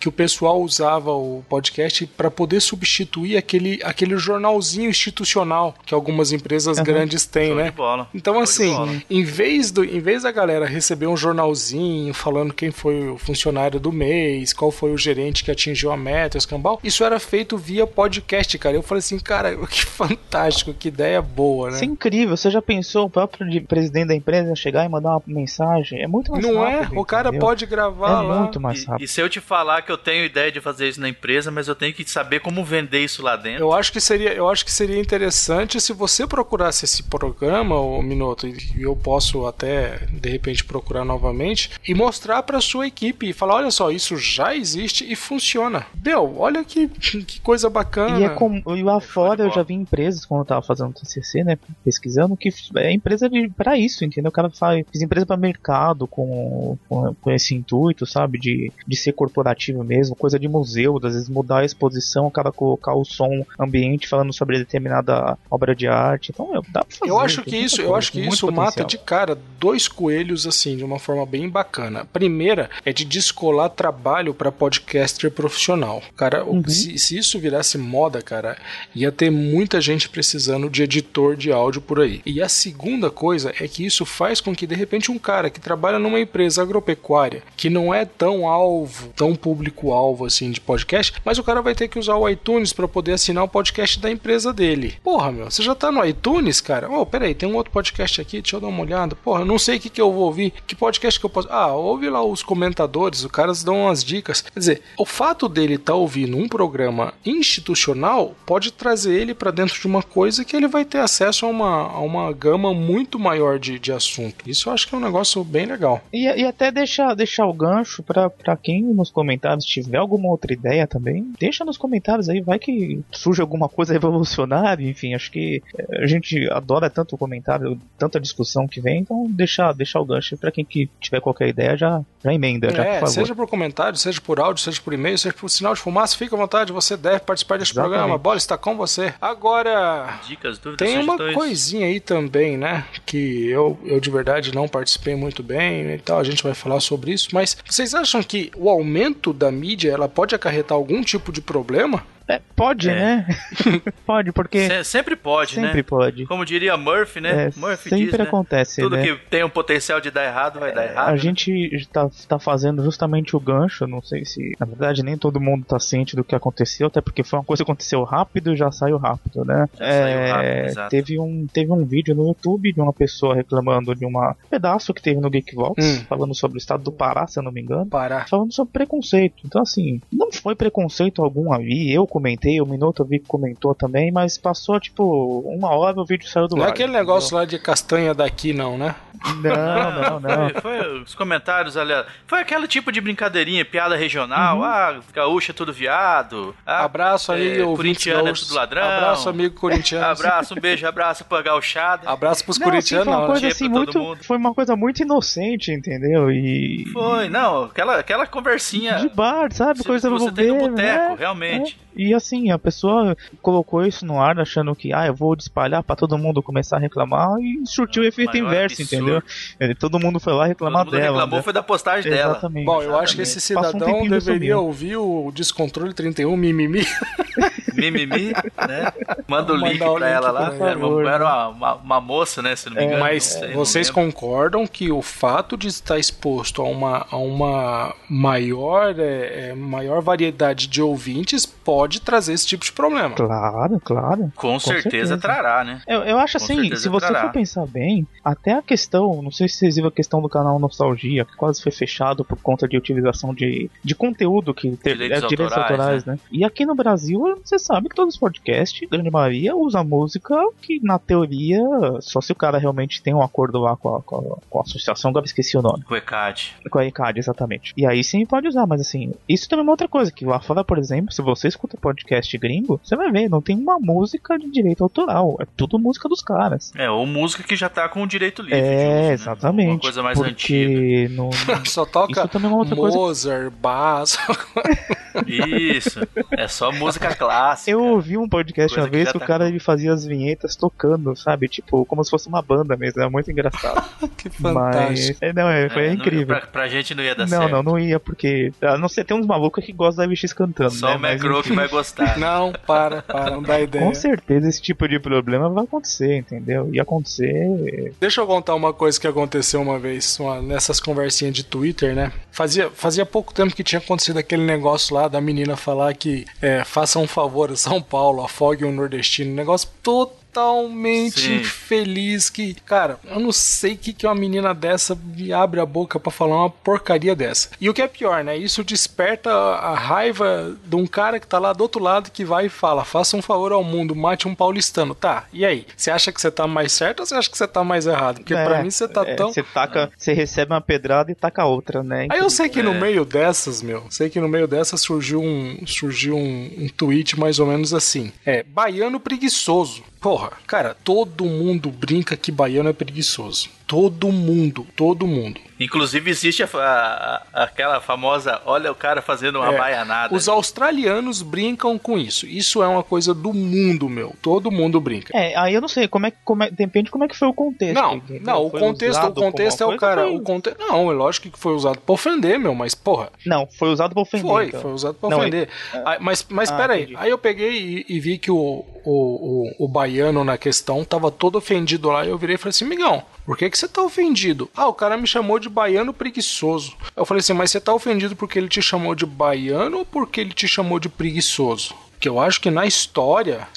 Speaker 2: que o pessoal usava o podcast para poder substituir aquele, aquele jornalzinho institucional que algumas empresas
Speaker 4: Uhum.
Speaker 2: grandes têm,
Speaker 3: Show
Speaker 2: né?
Speaker 3: de bola.
Speaker 2: Então,
Speaker 3: Show de
Speaker 2: assim,
Speaker 3: bola.
Speaker 2: em vez, do, em vez da galera receber um jornalzinho falando quem foi o funcionário do mês, qual foi o gerente que atingiu a meta, o escambau, isso era feito via podcast, cara. Eu falei assim, cara, que fantástico, que ideia boa, né?
Speaker 4: Isso é incrível. Você já pensou o próprio de- presidente da empresa chegar e mandar uma mensagem? É muito mais
Speaker 2: Não é?
Speaker 4: rápido.
Speaker 2: O cara
Speaker 4: entendeu?
Speaker 2: pode gravar
Speaker 4: É
Speaker 2: lá.
Speaker 4: muito mais
Speaker 3: E,
Speaker 4: rápido.
Speaker 3: e se eu te falar que eu tenho ideia de fazer isso na empresa, mas eu tenho que saber como vender isso lá dentro.
Speaker 2: Eu acho que seria, eu acho que seria interessante se você procurasse esse programa, o Minuto, e eu posso até de repente procurar novamente e mostrar para sua equipe e falar, olha só, isso já existe e funciona. Meu, olha que, que coisa bacana.
Speaker 4: E é com, e lá fora eu já vi empresas, quando eu tava fazendo TCC, né, pesquisando, que é empresa pra isso, entendeu? O cara faz, empresa pra mercado com, com, com esse intuito, sabe, de, de ser corporativo mesmo, coisa de museu, às vezes mudar a exposição, o cara colocar o som ambiente falando sobre determinada obra de arte. Então, meu, dá pra fazer.
Speaker 2: Eu acho que isso, eu
Speaker 4: coisa,
Speaker 2: acho que isso mata
Speaker 4: potencial.
Speaker 2: de cara dois coelhos assim, de uma forma bem bacana. A primeira é de descolar trabalho para podcaster profissional. Cara,
Speaker 4: Uhum.
Speaker 2: se, se isso virasse moda, cara, ia ter muita gente precisando de editor de áudio por aí. E a segunda coisa é que isso faz com que de repente um cara que trabalha numa empresa agropecuária, que não é tão alvo, tão público alvo assim de podcast, mas o cara vai ter que usar o iTunes para poder assinar o podcast da empresa dele. Porra, meu, você já tá no iTunes, cara? Oh, peraí, tem um outro podcast aqui, deixa eu dar uma olhada. Porra, não sei o que, que eu vou ouvir, que podcast que eu posso. Ah, ouve lá os comentadores, os caras dão umas dicas. Quer dizer, o fato dele estar ouvindo um programa institucional pode trazer ele para dentro de uma coisa que ele vai ter acesso a uma, a uma gama muito maior de, de assunto. Isso eu acho que é um negócio bem legal.
Speaker 4: E, e até deixar, deixar o gancho pra quem nos comentários tiver alguma outra ideia também, deixa nos comentários aí, vai que surge alguma coisa revolucionária, enfim, acho que eh, a gente adora tanto o comentário, tanta discussão que vem, então deixar, deixar o gancho pra quem que tiver qualquer ideia já, já emenda, já, por
Speaker 2: É,
Speaker 4: favor.
Speaker 2: seja por comentário, seja por áudio, seja por e-mail, seja por sinal de fumaça, fica à vontade, você deve participar deste
Speaker 4: Exatamente.
Speaker 2: programa. A bola está com você. Agora,
Speaker 3: Dicas, dúvidas,
Speaker 2: Tem uma
Speaker 3: sugestões.
Speaker 2: coisinha aí também, né? Que eu, eu de verdade não participei muito bem e tal. A gente vai falar sobre isso. Mas vocês acham que o aumento da mídia ela pode acarretar algum tipo de problema?
Speaker 4: É, pode,
Speaker 3: É.
Speaker 4: né? pode, porque
Speaker 3: Se- sempre pode,
Speaker 4: sempre
Speaker 3: né?
Speaker 4: pode.
Speaker 3: Como diria Murphy, né?
Speaker 4: É,
Speaker 3: Murphy
Speaker 4: sempre
Speaker 3: diz, né?
Speaker 4: acontece,
Speaker 3: Tudo
Speaker 4: né?
Speaker 3: que tem um potencial de dar errado vai dar errado.
Speaker 4: A
Speaker 3: né?
Speaker 4: gente tá, tá fazendo justamente o gancho, não sei se. Na verdade, nem todo mundo tá ciente do que aconteceu, até porque foi uma coisa que aconteceu rápido e já saiu rápido, né?
Speaker 3: Já saiu rápido, exato.
Speaker 4: teve, um, teve um vídeo no YouTube de uma pessoa reclamando de um pedaço que teve no Geekvox,
Speaker 2: Hum.
Speaker 4: falando sobre o estado do Pará, se eu não me engano.
Speaker 2: Parar.
Speaker 4: Falando sobre preconceito. Então, assim, não foi preconceito algum ali. Eu comentei, o Minuto eu vi que comentou também, mas passou, tipo, uma hora o vídeo saiu do
Speaker 2: Não é
Speaker 4: ar.
Speaker 2: aquele negócio lá de castanha daqui, não, né?
Speaker 4: Não, não, não.
Speaker 3: Foi, foi os comentários ali. Foi aquele tipo de brincadeirinha, piada regional.
Speaker 2: Uhum.
Speaker 3: Ah, gaúcha é tudo viado. Ah,
Speaker 2: Abraço aí,
Speaker 3: é, corintiano é tudo ladrão.
Speaker 2: Abraço, amigo corintiano.
Speaker 3: Abraço, um beijo, abraço pra gauchada.
Speaker 2: Abraço pros
Speaker 4: Não, assim,
Speaker 2: corintianos,
Speaker 4: foi uma
Speaker 2: não.
Speaker 4: coisa assim muito, foi uma coisa muito inocente, entendeu? E
Speaker 3: Foi, não, aquela, aquela conversinha.
Speaker 4: de bar, sabe?
Speaker 3: Você-
Speaker 4: coisa
Speaker 3: que você tem no boteco,
Speaker 4: né?
Speaker 3: realmente.
Speaker 4: É. E assim, a pessoa colocou isso no ar achando que, ah, eu vou espalhar pra todo mundo começar a reclamar e surtiu o efeito inverso,
Speaker 3: absurdo.
Speaker 4: entendeu? É, Todo mundo foi lá
Speaker 3: Todo
Speaker 4: reclamar
Speaker 3: mundo
Speaker 4: dela.
Speaker 3: reclamou
Speaker 4: né?
Speaker 3: foi da postagem dela.
Speaker 4: Exatamente.
Speaker 2: Bom, eu acho que esse
Speaker 4: um
Speaker 2: cidadão
Speaker 4: e
Speaker 2: deveria ouvir o Descontrole 31 Mimimi.
Speaker 3: Mimimi, né? Manda o link
Speaker 2: o
Speaker 3: pra
Speaker 2: link
Speaker 3: ela lá. Era,
Speaker 4: ela.
Speaker 3: uma, era uma, uma- uma moça, né? Se não me engano.
Speaker 2: Mas
Speaker 3: não
Speaker 2: vocês
Speaker 3: lembro.
Speaker 2: concordam que o fato de estar exposto a uma, a uma maior, é, é, maior variedade de ouvintes pode trazer esse tipo de problema?
Speaker 4: Claro, claro.
Speaker 3: Com, certeza,
Speaker 4: certeza.
Speaker 3: trará, né?
Speaker 4: Eu, eu acho
Speaker 3: Com
Speaker 4: assim, se você
Speaker 3: trará.
Speaker 4: for pensar bem, até a questão, não sei se vocês viram a questão do canal Nostalgia, que quase foi fechado por conta de utilização de, de conteúdo que ter,
Speaker 3: Direitos
Speaker 4: é, direitos
Speaker 3: autorais,
Speaker 4: autorais, né? E aqui no Brasil, você sabe que todos os podcasts, grande maioria, usa música que, na teoria, só se o cara realmente tem um acordo lá com a, com a, com a associação, agora esqueci o nome.
Speaker 3: O ECAD.
Speaker 4: Com a ECAD, exatamente. E aí sim pode usar, mas assim, isso também é uma outra coisa, que lá fora, por exemplo, se você escuta podcast gringo, você vai ver, não tem uma música de direito autoral, é tudo música dos caras.
Speaker 3: É, ou música que já tá com o direito livre. de uso,
Speaker 4: É,
Speaker 3: né?
Speaker 4: exatamente.
Speaker 3: Uma coisa mais antiga.
Speaker 4: porque no,
Speaker 2: Só toca
Speaker 4: isso também é uma outra coisa.
Speaker 2: Mozart, Bass.
Speaker 3: Isso. É só música clássica.
Speaker 4: Eu ouvi um podcast
Speaker 3: Coisa
Speaker 4: uma
Speaker 3: que
Speaker 4: vez
Speaker 3: já
Speaker 4: que o
Speaker 3: tá
Speaker 4: cara
Speaker 3: com-
Speaker 4: ele fazia as vinhetas tocando, sabe? Tipo, como se fosse uma banda mesmo, era muito engraçado.
Speaker 2: que
Speaker 4: Mas.
Speaker 2: fantástico.
Speaker 4: É, não, é, foi
Speaker 3: É, não-
Speaker 4: incrível.
Speaker 3: Pra, pra gente não ia dar
Speaker 4: Não,
Speaker 3: certo.
Speaker 4: não, não ia, porque. A não ser tem uns malucos que gostam da MX cantando.
Speaker 3: Só
Speaker 4: né?
Speaker 3: o
Speaker 4: Mas,
Speaker 3: Macro que vai gostar.
Speaker 2: Não, para, para, não dá ideia.
Speaker 4: Com certeza esse tipo de problema vai acontecer, entendeu? E acontecer.
Speaker 2: Deixa eu contar uma coisa que aconteceu uma vez uma- nessas conversinhas de Twitter, né? Fazia, fazia pouco tempo que tinha acontecido aquele negócio lá da menina falar que é, faça um favor a São Paulo, afogue um nordestino. Um negócio totalmente
Speaker 3: Sim.
Speaker 2: infeliz que, cara, eu não sei o que, que uma menina dessa me abre a boca pra falar uma porcaria dessa. E o que é pior, né? Isso desperta a raiva de um cara que tá lá do outro lado que vai e fala: faça um favor ao mundo, mate um paulistano. Tá, e aí? Você acha que você tá mais certo ou você acha que você tá mais errado? Porque
Speaker 4: É,
Speaker 2: pra mim você tá
Speaker 4: é,
Speaker 2: tão.
Speaker 4: Você taca, você recebe uma pedrada e taca outra, né?
Speaker 2: Aí eu sei que no
Speaker 3: É.
Speaker 2: meio dessas, meu, sei que no meio dessas surgiu um surgiu um, um tweet mais ou menos assim. É, baiano preguiçoso. Porra, cara, todo mundo brinca que baiano é preguiçoso. Todo mundo, todo mundo.
Speaker 3: Inclusive existe a, a- aquela famosa, olha o cara fazendo uma
Speaker 2: É,
Speaker 3: baianada.
Speaker 2: Os australianos brincam com isso. Isso é uma coisa do mundo, meu. Todo mundo brinca.
Speaker 4: É, aí eu não sei, como é, que- como é, depende como é que foi o contexto.
Speaker 2: Não,
Speaker 4: entendeu?
Speaker 2: não, o
Speaker 4: Foi
Speaker 2: contexto, o contexto é o cara,
Speaker 4: foi-
Speaker 2: o conte... Não, é lógico que foi usado pra ofender, meu, mas porra,
Speaker 4: Não, foi usado pra ofender.
Speaker 2: Foi,
Speaker 4: então.
Speaker 2: foi usado pra
Speaker 4: Não,
Speaker 2: ofender. Ah, mas mas
Speaker 4: Ah,
Speaker 2: peraí,
Speaker 4: entendi.
Speaker 2: aí eu peguei e, e vi que o, o, o, o baiano na questão tava todo ofendido lá. E eu virei e falei assim: Migão, por que, que você tá ofendido? Ah, o cara me chamou de baiano preguiçoso. Eu falei assim: mas você tá ofendido porque ele te chamou de baiano ou porque ele te chamou de preguiçoso? Que eu acho que na história,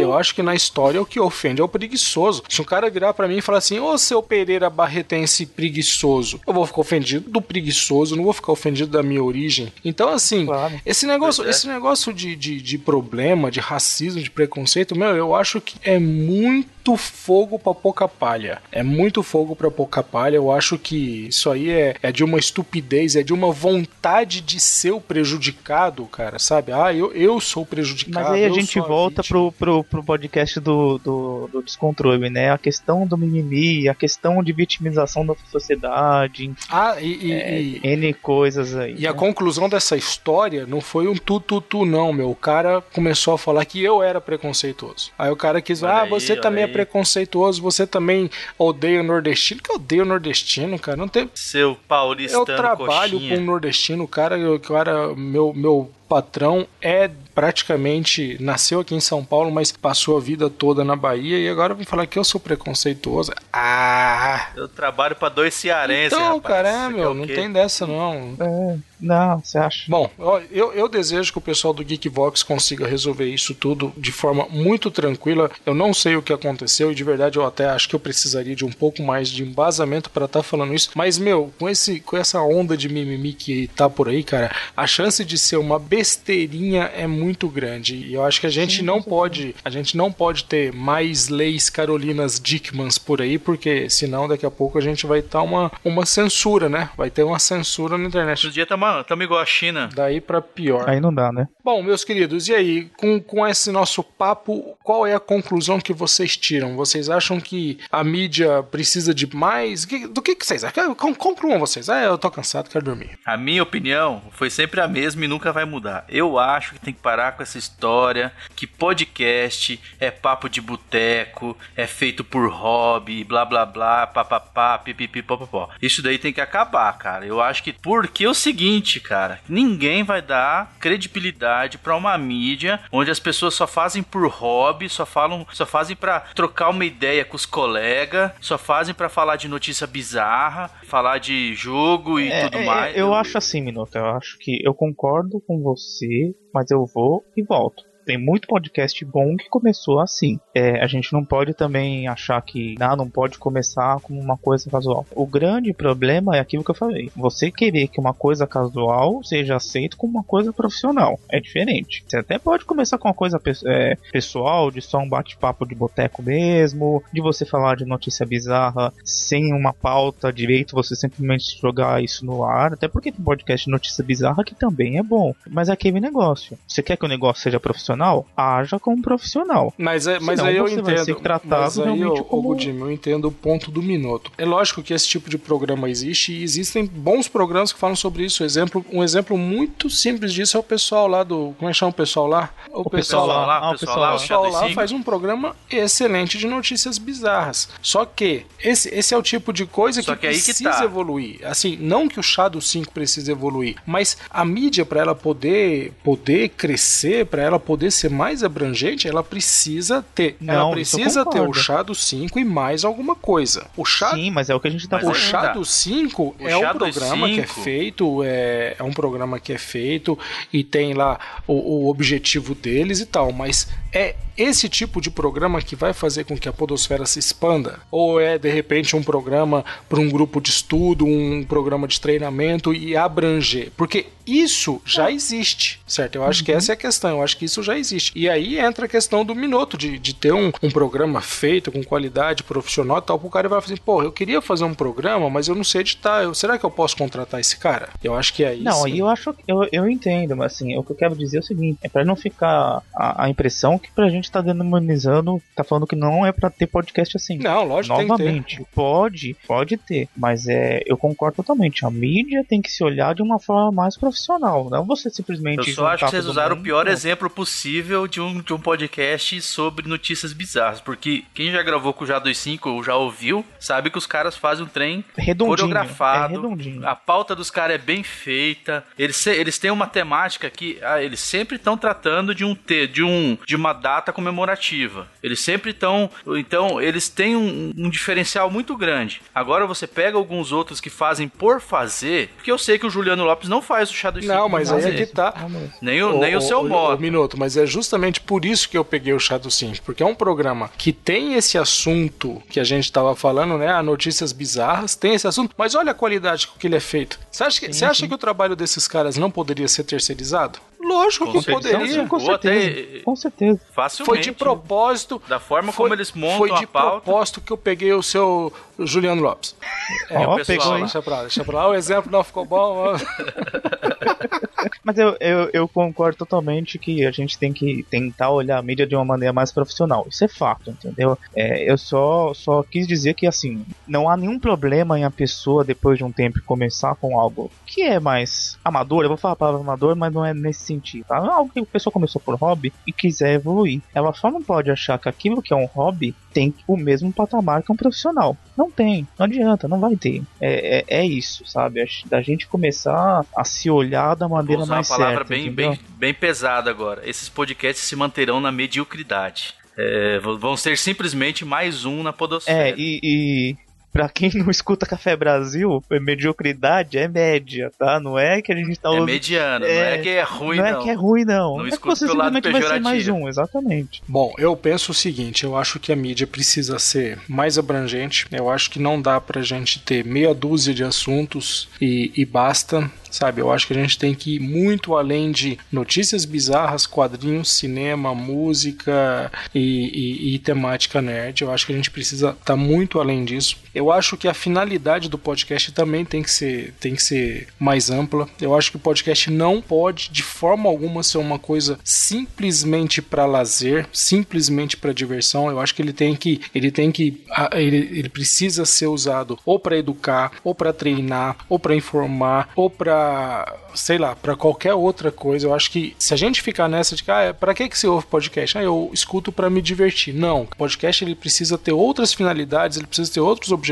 Speaker 2: Eu acho que na história o que ofende é o preguiçoso. Se um cara virar pra mim e falar assim, ô seu Pereira Barretense preguiçoso, eu vou ficar ofendido do preguiçoso, não vou ficar ofendido da minha origem. Então, assim,
Speaker 4: Claro.
Speaker 2: esse negócio,
Speaker 3: é.
Speaker 2: esse negócio de, de, de problema, de racismo, de preconceito, meu, eu acho que é muito fogo pra pouca palha. É muito fogo pra pouca palha. Eu acho que isso aí é, é de uma estupidez, é de uma vontade de ser o prejudicado, cara, sabe? Ah, eu, eu sou o prejudicado.
Speaker 4: Mas aí a gente volta pro, pro, pro podcast do, do, do descontrole, né? A questão do mimimi, a questão de vitimização da sociedade,
Speaker 2: Ah, e, e- e-
Speaker 4: N coisas aí.
Speaker 2: E a
Speaker 4: né?
Speaker 2: conclusão dessa história não foi um tu, tu, tu, não, meu. O cara começou a falar que eu era preconceituoso. Aí o cara quis,
Speaker 3: Olha
Speaker 2: ah,
Speaker 3: aí,
Speaker 2: você também é
Speaker 3: aí.
Speaker 2: preconceituoso, você também odeia o nordestino. Que eu odeio o nordestino, cara. Não tem.
Speaker 3: Seu paulistano
Speaker 2: Eu trabalho
Speaker 3: coxinha.
Speaker 2: com um nordestino, o cara, o cara, meu, meu patrão é praticamente nasceu aqui em São Paulo, mas passou a vida toda na Bahia e agora vem falar que eu sou preconceituoso. Ah!
Speaker 3: Eu trabalho pra dois cearenses,
Speaker 2: Então,
Speaker 3: rapaz.
Speaker 2: cara, é, meu,
Speaker 3: o
Speaker 2: não tem dessa não.
Speaker 4: É, não, você acha?
Speaker 2: Bom, eu, eu desejo que o pessoal do Geekvox consiga resolver isso tudo de forma muito tranquila. Eu não sei o que aconteceu e de verdade eu até acho que eu precisaria de um pouco mais de embasamento para estar falando isso. Mas, meu, com, esse, com essa onda de mimimi que tá por aí, cara, a chance de ser uma besteirinha é muito grande. E eu acho que a gente não pode, a gente não pode ter mais leis Carolinas Dickmans por aí, porque senão daqui a pouco a gente vai estar uma, uma censura, né? Vai ter uma censura na internet.
Speaker 3: Outro dia tamo, tamo igual a China.
Speaker 2: Daí pra pior.
Speaker 4: Aí não dá, né?
Speaker 2: Bom, meus queridos, e aí, com, com esse nosso papo, qual é a conclusão que vocês tiram? Vocês acham que a mídia precisa de mais? Do que, que vocês acham? Con- Concluam vocês. Ah, eu tô cansado, quero dormir.
Speaker 3: A minha opinião foi sempre a mesma e nunca vai mudar. Eu acho que tem que parar com essa história que podcast é papo de boteco, é feito por hobby, blá blá blá, papapá, pipipi, popopó. Isso daí tem que acabar, cara. Eu acho que porque é o seguinte, cara, ninguém vai dar credibilidade pra uma mídia onde as pessoas só fazem por hobby, só falam, só fazem pra trocar uma ideia com os colegas, só fazem pra falar de notícia bizarra, falar de jogo e
Speaker 4: É,
Speaker 3: tudo
Speaker 4: é,
Speaker 3: mais.
Speaker 4: Eu acho assim, Minuto. Eu acho que eu concordo com você, mas eu vou e volto. Tem muito podcast bom que começou assim. É, a gente não pode também achar que não, não pode começar como uma coisa casual. O grande problema é aquilo que eu falei. Você querer que uma coisa casual seja aceita como uma coisa profissional. É diferente. Você até pode começar com uma coisa é, pessoal, de só um bate-papo de boteco mesmo, de você falar de notícia bizarra sem uma pauta direito, você simplesmente jogar isso no ar. Até porque tem podcast de notícia bizarra que também é bom. Mas é aquele negócio. Você quer que o negócio seja profissional? Haja como profissional.
Speaker 2: Mas, é, mas
Speaker 4: Senão
Speaker 2: aí eu
Speaker 4: você vai
Speaker 2: entendo.
Speaker 4: ser tratado
Speaker 2: mas aí,
Speaker 4: realmente
Speaker 2: eu,
Speaker 4: como-
Speaker 2: Gudim, eu entendo o ponto do minuto. É lógico que esse tipo de programa existe e existem bons programas que falam sobre isso. Exemplo, um exemplo muito simples disso é o pessoal lá do. Como é que chama o pessoal lá? O,
Speaker 3: pessoal lá,
Speaker 4: ah,
Speaker 3: o pessoal lá,
Speaker 2: O
Speaker 3: o
Speaker 2: pessoal lá faz um programa excelente de notícias bizarras. Só que esse, esse é o tipo de coisa
Speaker 3: Só
Speaker 2: que,
Speaker 3: que aí que
Speaker 2: precisa
Speaker 3: tá.
Speaker 2: evoluir. Assim, não que o Shadow 5 precise evoluir, mas a mídia para ela poder poder crescer, para ela poder ser mais abrangente, ela precisa ter, ela
Speaker 4: Não, eu
Speaker 2: precisa ter o
Speaker 4: concordo.
Speaker 2: Shadow 5 e mais alguma coisa. O Shadow
Speaker 4: Sim, mas é o que a gente tá
Speaker 2: o
Speaker 3: tá.
Speaker 2: Shadow 5
Speaker 3: O
Speaker 2: é um programa que é
Speaker 3: 5.
Speaker 2: feito, é, é um programa que é feito e tem lá o, o objetivo deles e tal, mas é esse tipo de programa que vai fazer com que a podosfera se expanda? Ou é de repente um programa para um grupo de estudo, um programa de treinamento e abranger? Porque isso já existe, certo? Eu acho que essa é a questão, eu acho que isso já existe. E aí entra a questão do minuto, de, de ter um, um programa feito com qualidade profissional e tal, pro cara vai fazer, pô, eu queria fazer um programa, mas eu não sei editar, eu, será que eu posso contratar esse cara? Eu acho que é isso.
Speaker 4: Não, aí eu acho eu, eu entendo, mas assim, o que eu quero dizer é o seguinte, é pra não ficar a, a impressão que pra gente tá demonizando, tá falando que não é pra ter podcast assim.
Speaker 2: Não, lógico, tem que ter.
Speaker 4: Novamente, pode, pode ter, mas é, eu concordo totalmente. A mídia tem que se olhar de uma forma mais profissional, não você simplesmente.
Speaker 3: Eu só acho que vocês usaram o pior exemplo possível de um, de um podcast sobre notícias bizarras. Porque quem já gravou com o Já 25 ou já ouviu, sabe que os caras fazem um trem
Speaker 4: Redondinho,
Speaker 3: coreografado.
Speaker 4: é.
Speaker 3: A pauta dos caras é bem feita. Eles, eles têm uma temática que ah, eles sempre estão tratando de um te- de um de uma data comemorativa. Eles sempre estão, então eles têm um, um diferencial muito grande. Agora você pega alguns outros que fazem por fazer, porque eu sei que o Juliano Lopes não faz Shadow
Speaker 2: Não, mas aí é que tá.
Speaker 3: Nem o, nem o seu modo.
Speaker 2: minuto, mas é justamente por isso que eu peguei o Chato Sim, porque é um programa que tem esse assunto que a gente tava falando, né? A notícias bizarras, tem esse assunto, mas olha a qualidade com que ele é feito. Você acha que, você acha que o trabalho desses caras não poderia ser terceirizado? Lógico
Speaker 3: Com
Speaker 2: que poderia.
Speaker 4: Com
Speaker 3: Ou
Speaker 4: certeza.
Speaker 3: até-
Speaker 4: Com certeza.
Speaker 3: Facilmente.
Speaker 2: Foi de propósito.
Speaker 3: Da forma
Speaker 2: foi-
Speaker 3: como eles montam
Speaker 2: Foi de propósito que eu peguei o seu Juliano Lopes.
Speaker 3: É,
Speaker 4: Ó,
Speaker 3: o pessoal
Speaker 4: pegou, hein?
Speaker 2: Deixa pra lá, deixa pra lá. O exemplo não ficou bom.
Speaker 4: Mas eu, eu, eu concordo totalmente que a gente tem que tentar olhar a mídia de uma maneira mais profissional. Isso é fato, entendeu? É, eu só, só quis dizer que, assim, não há nenhum problema em a pessoa, depois de um tempo, começar com algo que é mais amador. Eu vou falar a palavra amador, mas não é nesse sentido. Tá? Algo que a pessoa começou por hobby e quiser evoluir. Ela só não pode achar que aquilo que é um hobby tem o mesmo patamar que um profissional. Não tem, não adianta, não vai ter. É, é, é isso, sabe? Da gente começar a se olhar da
Speaker 3: Vou
Speaker 4: maneira
Speaker 3: usar uma
Speaker 4: mais
Speaker 3: palavra
Speaker 4: certa.
Speaker 3: bem,
Speaker 4: entendeu?
Speaker 3: bem, bem pesada agora. Esses podcasts se manterão na mediocridade. É, vão ser simplesmente mais um na podosfera.
Speaker 4: É, e, e pra quem não escuta Café Brasil, é mediocridade é média, tá? Não é que a gente tá
Speaker 3: É mediano,
Speaker 4: É,
Speaker 3: não é que é ruim,
Speaker 4: não
Speaker 3: não.
Speaker 4: é que é ruim, não.
Speaker 3: Não
Speaker 4: é que
Speaker 3: escuta
Speaker 4: você
Speaker 3: pelo lado
Speaker 4: simplesmente vai ser mais um, exatamente.
Speaker 2: Bom, eu penso o seguinte, eu acho que a mídia precisa ser mais abrangente. Eu acho que não dá pra gente ter meia dúzia de assuntos e, e basta. Sabe, eu acho que a gente tem que ir muito além de notícias bizarras, quadrinhos, cinema, música e, e- e temática nerd. Eu acho que a gente precisa estar muito além disso. Eu acho que a finalidade do podcast também tem que ser, tem que ser mais ampla. Eu acho que o podcast não pode, de forma alguma, ser uma coisa simplesmente para lazer, simplesmente para diversão. Eu acho que ele tem que, ele tem que, ele, ele precisa ser usado ou para educar, ou para treinar, ou para informar, ou para, sei lá, para qualquer outra coisa. Eu acho que se a gente ficar nessa de que, ah, para que que você ouve podcast? Ah, eu escuto para me divertir. Não, o podcast ele precisa ter outras finalidades, ele precisa ter outros objetivos.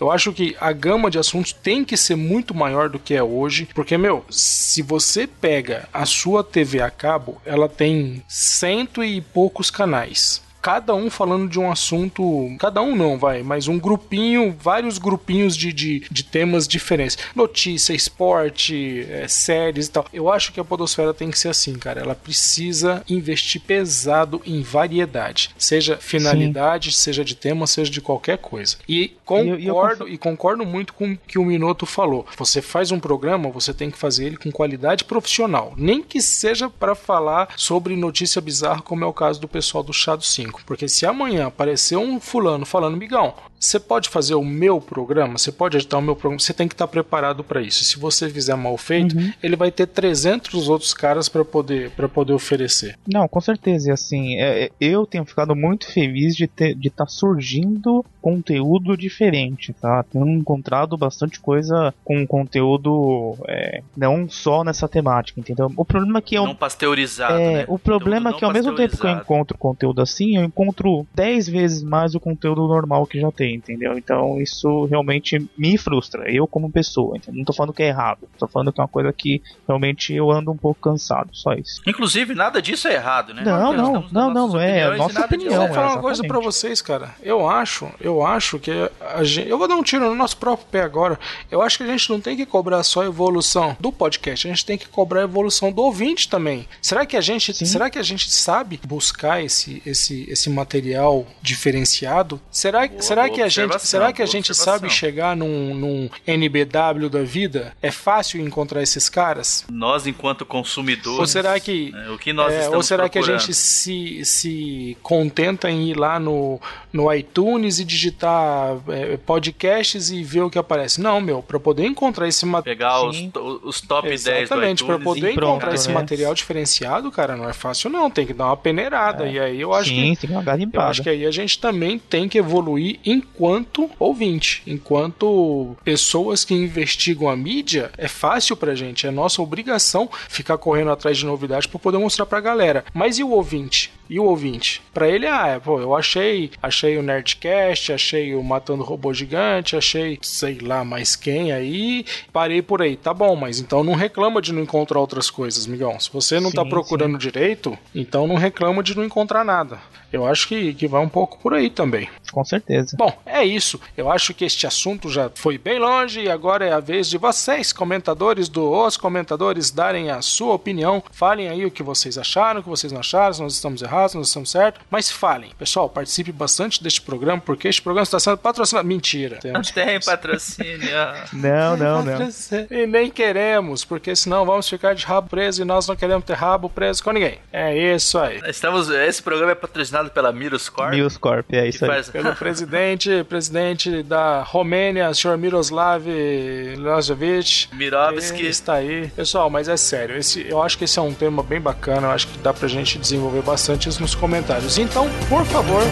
Speaker 2: Eu acho que a gama de assuntos tem que ser muito maior do que é hoje, porque meu, se você pega a sua TV a cabo, ela tem cento e poucos canais cada um falando de um assunto, cada um não, vai, mas um grupinho, vários grupinhos de, de, de temas diferentes. Notícia, esporte, é, séries e tal. Eu acho que a Podosfera tem que ser assim, cara. Ela precisa investir pesado em variedade, seja finalidade, Sim. seja de tema, seja de qualquer coisa. E
Speaker 4: concordo, eu,
Speaker 2: eu e concordo muito com o que o Minoto falou. Você faz um programa, você tem que fazer ele com qualidade profissional, nem que seja para falar sobre notícia bizarra, como é o caso do pessoal do Chado 5 porque se amanhã aparecer um fulano falando, Migão, você pode fazer o meu programa, você pode editar o meu programa, você tem que estar preparado para isso. Se você fizer mal feito, ele vai ter 300 outros caras para poder, pra poder oferecer.
Speaker 4: Não, com certeza. E assim, é, é, eu tenho ficado muito feliz de estar de tá surgindo conteúdo diferente, tá? Tenho encontrado bastante coisa com conteúdo é, não só nessa temática, entendeu? O problema é que eu
Speaker 3: Não pasteurizado,
Speaker 4: É,
Speaker 3: né?
Speaker 4: o problema é que ao mesmo tempo que eu encontro conteúdo assim, eu encontro 10 vezes mais o conteúdo normal que já tem, entendeu? Então isso realmente me frustra, eu como pessoa, entendeu? Não tô falando que é errado, tô falando que é uma coisa que realmente eu ando um pouco cansado, só isso.
Speaker 3: Inclusive, nada disso é errado, né?
Speaker 4: Não, não, não,
Speaker 3: nossas
Speaker 4: não, é a nossa
Speaker 3: nada disso
Speaker 2: Eu
Speaker 4: opinião,
Speaker 2: vou falar
Speaker 4: é,
Speaker 2: uma coisa pra vocês, cara. Eu acho, eu acho que a gente, eu vou dar um tiro no nosso próprio pé agora. Eu acho que a gente não tem que cobrar só a evolução do podcast, a gente tem que cobrar a evolução do ouvinte também. Será que a gente, será que a gente sabe buscar esse, esse, esse material diferenciado? Será,
Speaker 3: Boa-
Speaker 2: será
Speaker 3: boa
Speaker 2: que a gente, será que a gente sabe chegar num, num NBW da vida? É fácil encontrar esses caras?
Speaker 3: Nós, enquanto consumidores.
Speaker 2: Ou será que
Speaker 3: né, o que nós
Speaker 2: é,
Speaker 3: estamos
Speaker 2: ou será que a
Speaker 3: procurando?
Speaker 2: gente se, se contenta em ir lá no, no iTunes e digitar é, podcasts e ver o que aparece? Não, meu, para poder encontrar esse material.
Speaker 3: Pegar os,
Speaker 4: Sim.
Speaker 3: os top 10 do
Speaker 2: Exatamente, para poder
Speaker 4: pronto,
Speaker 2: encontrar esse
Speaker 4: né?
Speaker 2: material diferenciado, cara, não é fácil não, tem que dar uma peneirada. E aí eu acho
Speaker 4: Sim,
Speaker 2: que
Speaker 4: tem uma
Speaker 2: eu
Speaker 4: garimpada.
Speaker 2: acho que aí a gente também tem que evoluir enquanto ouvinte, enquanto pessoas que investigam a mídia, é fácil pra gente, é nossa obrigação ficar correndo atrás de novidades para poder mostrar pra galera. Mas e o ouvinte? E o ouvinte? Pra ele, ah, é, pô, eu achei, achei o Nerdcast, achei o Matando Robô Gigante, achei sei lá mais quem aí, parei por aí. Tá bom, mas então não reclama de não encontrar outras coisas, migão. Se você não tá
Speaker 4: Sim,
Speaker 2: procurando direito, então não reclama de não encontrar nada. Eu acho que, que vai um pouco por aí também.
Speaker 4: Com certeza.
Speaker 2: Bom, é isso. Eu acho que este assunto já foi bem longe e agora é a vez de vocês, comentadores do Os Comentadores, darem a sua opinião. Falem aí o que vocês acharam, o que vocês não acharam, se nós estamos errados, se nós estamos certos. Mas falem. Pessoal, participe bastante deste programa, porque este programa está sendo patrocinado. Mentira.
Speaker 3: Não tem patrocínio.
Speaker 4: Não, não, não.
Speaker 2: e nem queremos, porque senão vamos ficar de rabo preso e nós não queremos ter rabo preso com ninguém. É isso aí.
Speaker 3: Estamos, esse programa é patrocinado pela Mirus Corp.
Speaker 4: News Corp, é isso aí.
Speaker 3: faz,
Speaker 2: Pelo presidente, presidente da Romênia, senhor Miroslav Milosevic.
Speaker 3: Mirovski.
Speaker 2: está aí. Pessoal, mas é sério, esse, eu acho que esse é um tema bem bacana, eu acho que dá pra gente desenvolver bastante isso nos comentários. Então, por favor,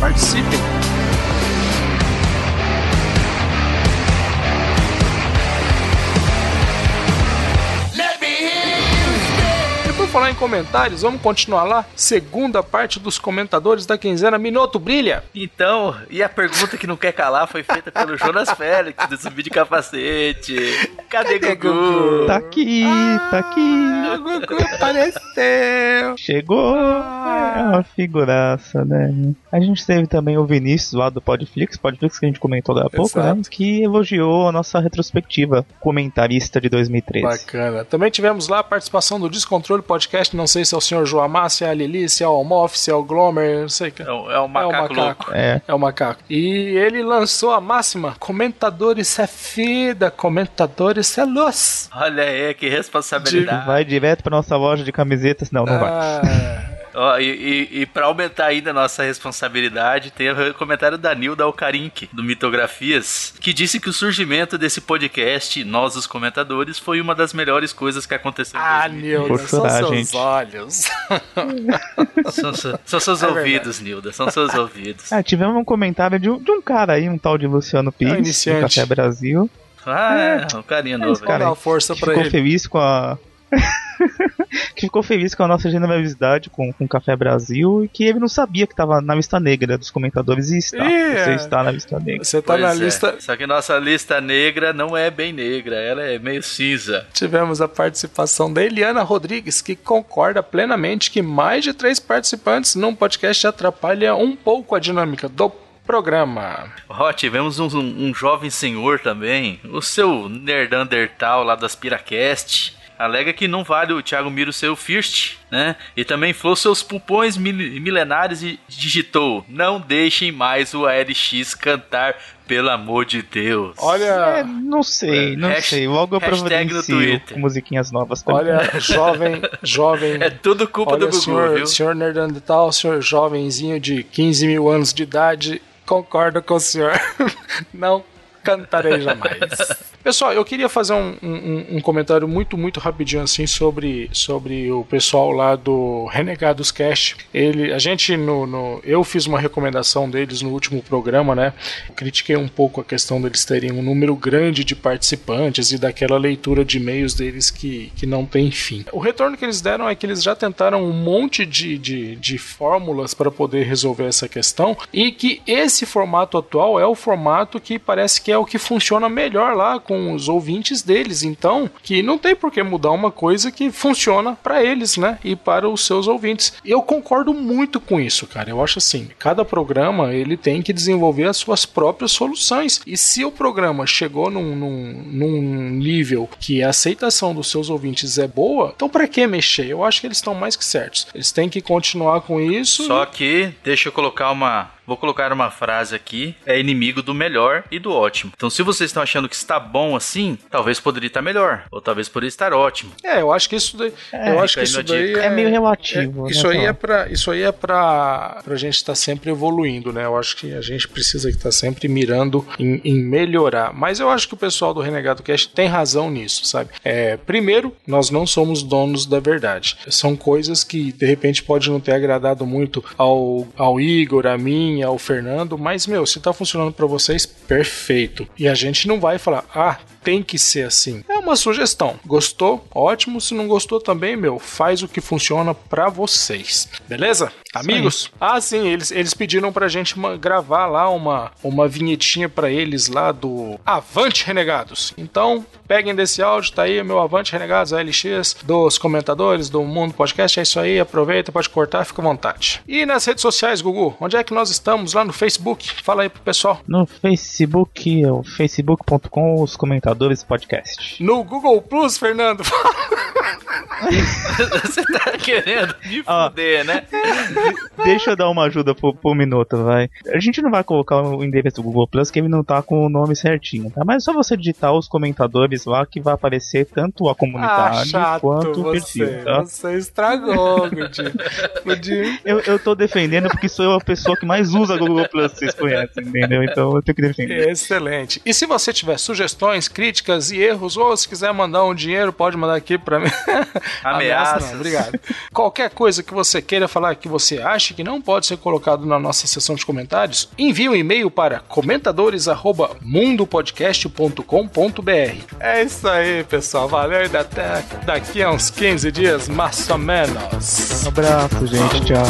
Speaker 2: participem. Comentários, vamos continuar lá? Segunda parte dos comentadores da quinzena. Minuto Brilha.
Speaker 3: Então, e a pergunta que não quer calar foi feita pelo Jonas Félix, do Zumbi de Capacete. Cadê,
Speaker 2: Cadê
Speaker 3: Gugu?
Speaker 2: Gugu?
Speaker 4: Tá aqui, tá aqui.
Speaker 2: O Gugu apareceu.
Speaker 4: Chegou. É uma figuraça, né? A gente teve também o Vinícius lá do Podflix, Podflix que a gente comentou há pouco, né? Que elogiou a nossa retrospectiva comentarista de 2013.
Speaker 2: Bacana. Também tivemos lá a participação do Descontrole Podcast. Não sei se é o senhor Joamar, se é a Lili, se é o Almof, se é o Glomer, não sei.
Speaker 3: É o, é o macaco louco.
Speaker 4: É,
Speaker 2: É o macaco. E ele lançou a máxima: comentadores é vida, comentadores é luz.
Speaker 3: Olha aí, que responsabilidade.
Speaker 4: vai direto pra nossa loja de camisetas. Não, não vai.
Speaker 3: Ó, e, e, e pra aumentar ainda a nossa responsabilidade, tem o comentário da Nilda Alcarink, do Mitografias, que disse que o surgimento desse podcast, Nós os Comentadores, foi uma das melhores coisas que aconteceu
Speaker 2: ah
Speaker 3: 2000.
Speaker 2: Nilda, são
Speaker 4: chorar,
Speaker 2: seus
Speaker 4: gente.
Speaker 2: olhos.
Speaker 3: São, são- são seus
Speaker 2: É
Speaker 3: ouvidos, Nilda, são seus ouvidos.
Speaker 4: Ah, tivemos um comentário de um, de um cara aí, um tal de Luciano Pires, do
Speaker 2: iniciante.
Speaker 4: Café Brasil.
Speaker 3: Ah, é, um carinha novo.
Speaker 4: Cara,
Speaker 2: dar uma força pra
Speaker 4: ficou
Speaker 2: ele.
Speaker 4: feliz com a. que ficou feliz com a nossa generosidade com, com o Café Brasil e que ele não sabia que estava na lista negra dos comentadores e está.
Speaker 2: Ih,
Speaker 4: Você está na lista negra.
Speaker 2: Você tá
Speaker 3: Pois
Speaker 2: na
Speaker 3: é.
Speaker 2: lista.
Speaker 3: Só que nossa lista negra não é bem negra, ela é meio cinza.
Speaker 2: Tivemos a participação da Eliana Rodrigues, que concorda plenamente que mais de três participantes num podcast atrapalha um pouco a dinâmica do programa.
Speaker 3: Ó, tivemos um, um- um jovem senhor também, o seu Nerdandertal lá das Piracast. Alega que não vale o Thiago Miro ser o First, né? E também falou seus pupões mil- milenares e digitou: Não deixem mais o ALX cantar, pelo amor de Deus.
Speaker 4: É,
Speaker 2: Olha,
Speaker 4: não sei, não
Speaker 3: Hasht-
Speaker 4: sei. Logo eu
Speaker 3: hashtag no
Speaker 4: providencio
Speaker 3: Twitter.
Speaker 4: com musiquinhas novas também.
Speaker 2: olha, jovem, jovem.
Speaker 3: É tudo culpa
Speaker 2: Olha,
Speaker 3: do Gugu,
Speaker 2: senhor,
Speaker 3: viu?
Speaker 2: senhor Nerdandetal, senhor jovenzinho de 15 mil anos de idade, concordo com o senhor. Não cantarei jamais. Pessoal, eu queria fazer um, um- um comentário muito, muito rapidinho assim sobre, sobre o pessoal lá do Renegados Cast. Ele, a gente no, no- eu fiz uma recomendação deles no último programa, né? Critiquei um pouco a questão deles terem um número grande de participantes e daquela leitura de e-mails deles que, que não tem fim. O retorno que eles deram é que eles já tentaram um monte de, de, de fórmulas para poder resolver essa questão e que esse formato atual é o formato que parece que é o que funciona melhor lá com os ouvintes deles. Então, que não tem por que mudar uma coisa que funciona para eles, né? E para os seus ouvintes. Eu concordo muito com isso, cara. Eu acho assim, cada programa ele tem que desenvolver as suas próprias soluções. E se o programa chegou num, num, num nível que a aceitação dos seus ouvintes é boa, então para que mexer? Eu acho que eles estão mais que certos. Eles têm que continuar com isso.
Speaker 3: Só que, deixa eu colocar uma. Vou colocar uma frase aqui: é inimigo do melhor e do ótimo. Então, se vocês estão achando que está bom assim, talvez poderia estar melhor. Ou talvez poderia estar ótimo.
Speaker 2: É, eu acho que isso daí, eu acho que
Speaker 3: aí
Speaker 2: isso daí
Speaker 3: dica.
Speaker 4: É meio relativo,
Speaker 2: é-
Speaker 4: né,
Speaker 2: isso aí
Speaker 4: Paulo?
Speaker 2: é para isso aí é para a gente estar sempre evoluindo, né? Eu acho que a gente precisa estar sempre mirando em, em melhorar. Mas eu acho que o pessoal do Renegado Cast tem razão nisso, sabe? É, primeiro, nós não somos donos da verdade. São coisas que de repente pode não ter agradado muito ao, ao Igor, a mim, ao Fernando, mas meu, se tá funcionando para vocês, perfeito. E a gente não vai falar, ah, tem que ser assim. É uma sugestão. Gostou? Ótimo. Se não gostou também, meu, faz o que funciona pra vocês. Beleza? Amigos? Ah, sim, eles, eles pediram pra gente ma- gravar lá uma, uma vinhetinha pra eles lá do Avante Renegados. Então, peguem desse áudio, tá aí meu Avante Renegados, a LX, dos comentadores do Mundo Podcast. É isso aí, aproveita, pode cortar, fica à vontade. E nas redes sociais, Gugu, onde é que nós estamos? Lá no Facebook? Fala aí pro pessoal.
Speaker 4: No Facebook, é o facebook.com, os comentadores podcast.
Speaker 2: No Google Plus, Fernando.
Speaker 3: Você tá querendo me
Speaker 4: Ah.
Speaker 3: fuder, né?
Speaker 4: Deixa eu dar uma ajuda por, por minuto, vai. A gente não vai colocar o endereço do Google Plus, que ele não tá com o nome certinho, tá? Mas é só você digitar os comentadores lá que vai aparecer tanto a
Speaker 2: Ah,
Speaker 4: comunidade
Speaker 2: chato
Speaker 4: quanto o
Speaker 2: você.
Speaker 4: perfil, tá?
Speaker 2: Você estragou.
Speaker 4: Eu, eu tô defendendo porque sou eu a pessoa que mais usa Google Plus, vocês conhecem, entendeu? Então eu tenho que defender.
Speaker 2: Excelente. E se você tiver sugestões, críticas e erros, ou se quiser mandar um dinheiro, pode mandar aqui pra mim.
Speaker 3: Ameaças.
Speaker 2: não, obrigado. Qualquer coisa que você queira falar que você acha que não pode ser colocado na nossa seção de comentários, envie um e-mail para comentadores@mundopodcast.com.br. É isso aí, pessoal. Valeu e até daqui a uns 15 dias, mais ou menos.
Speaker 4: Um abraço, gente. Tchau.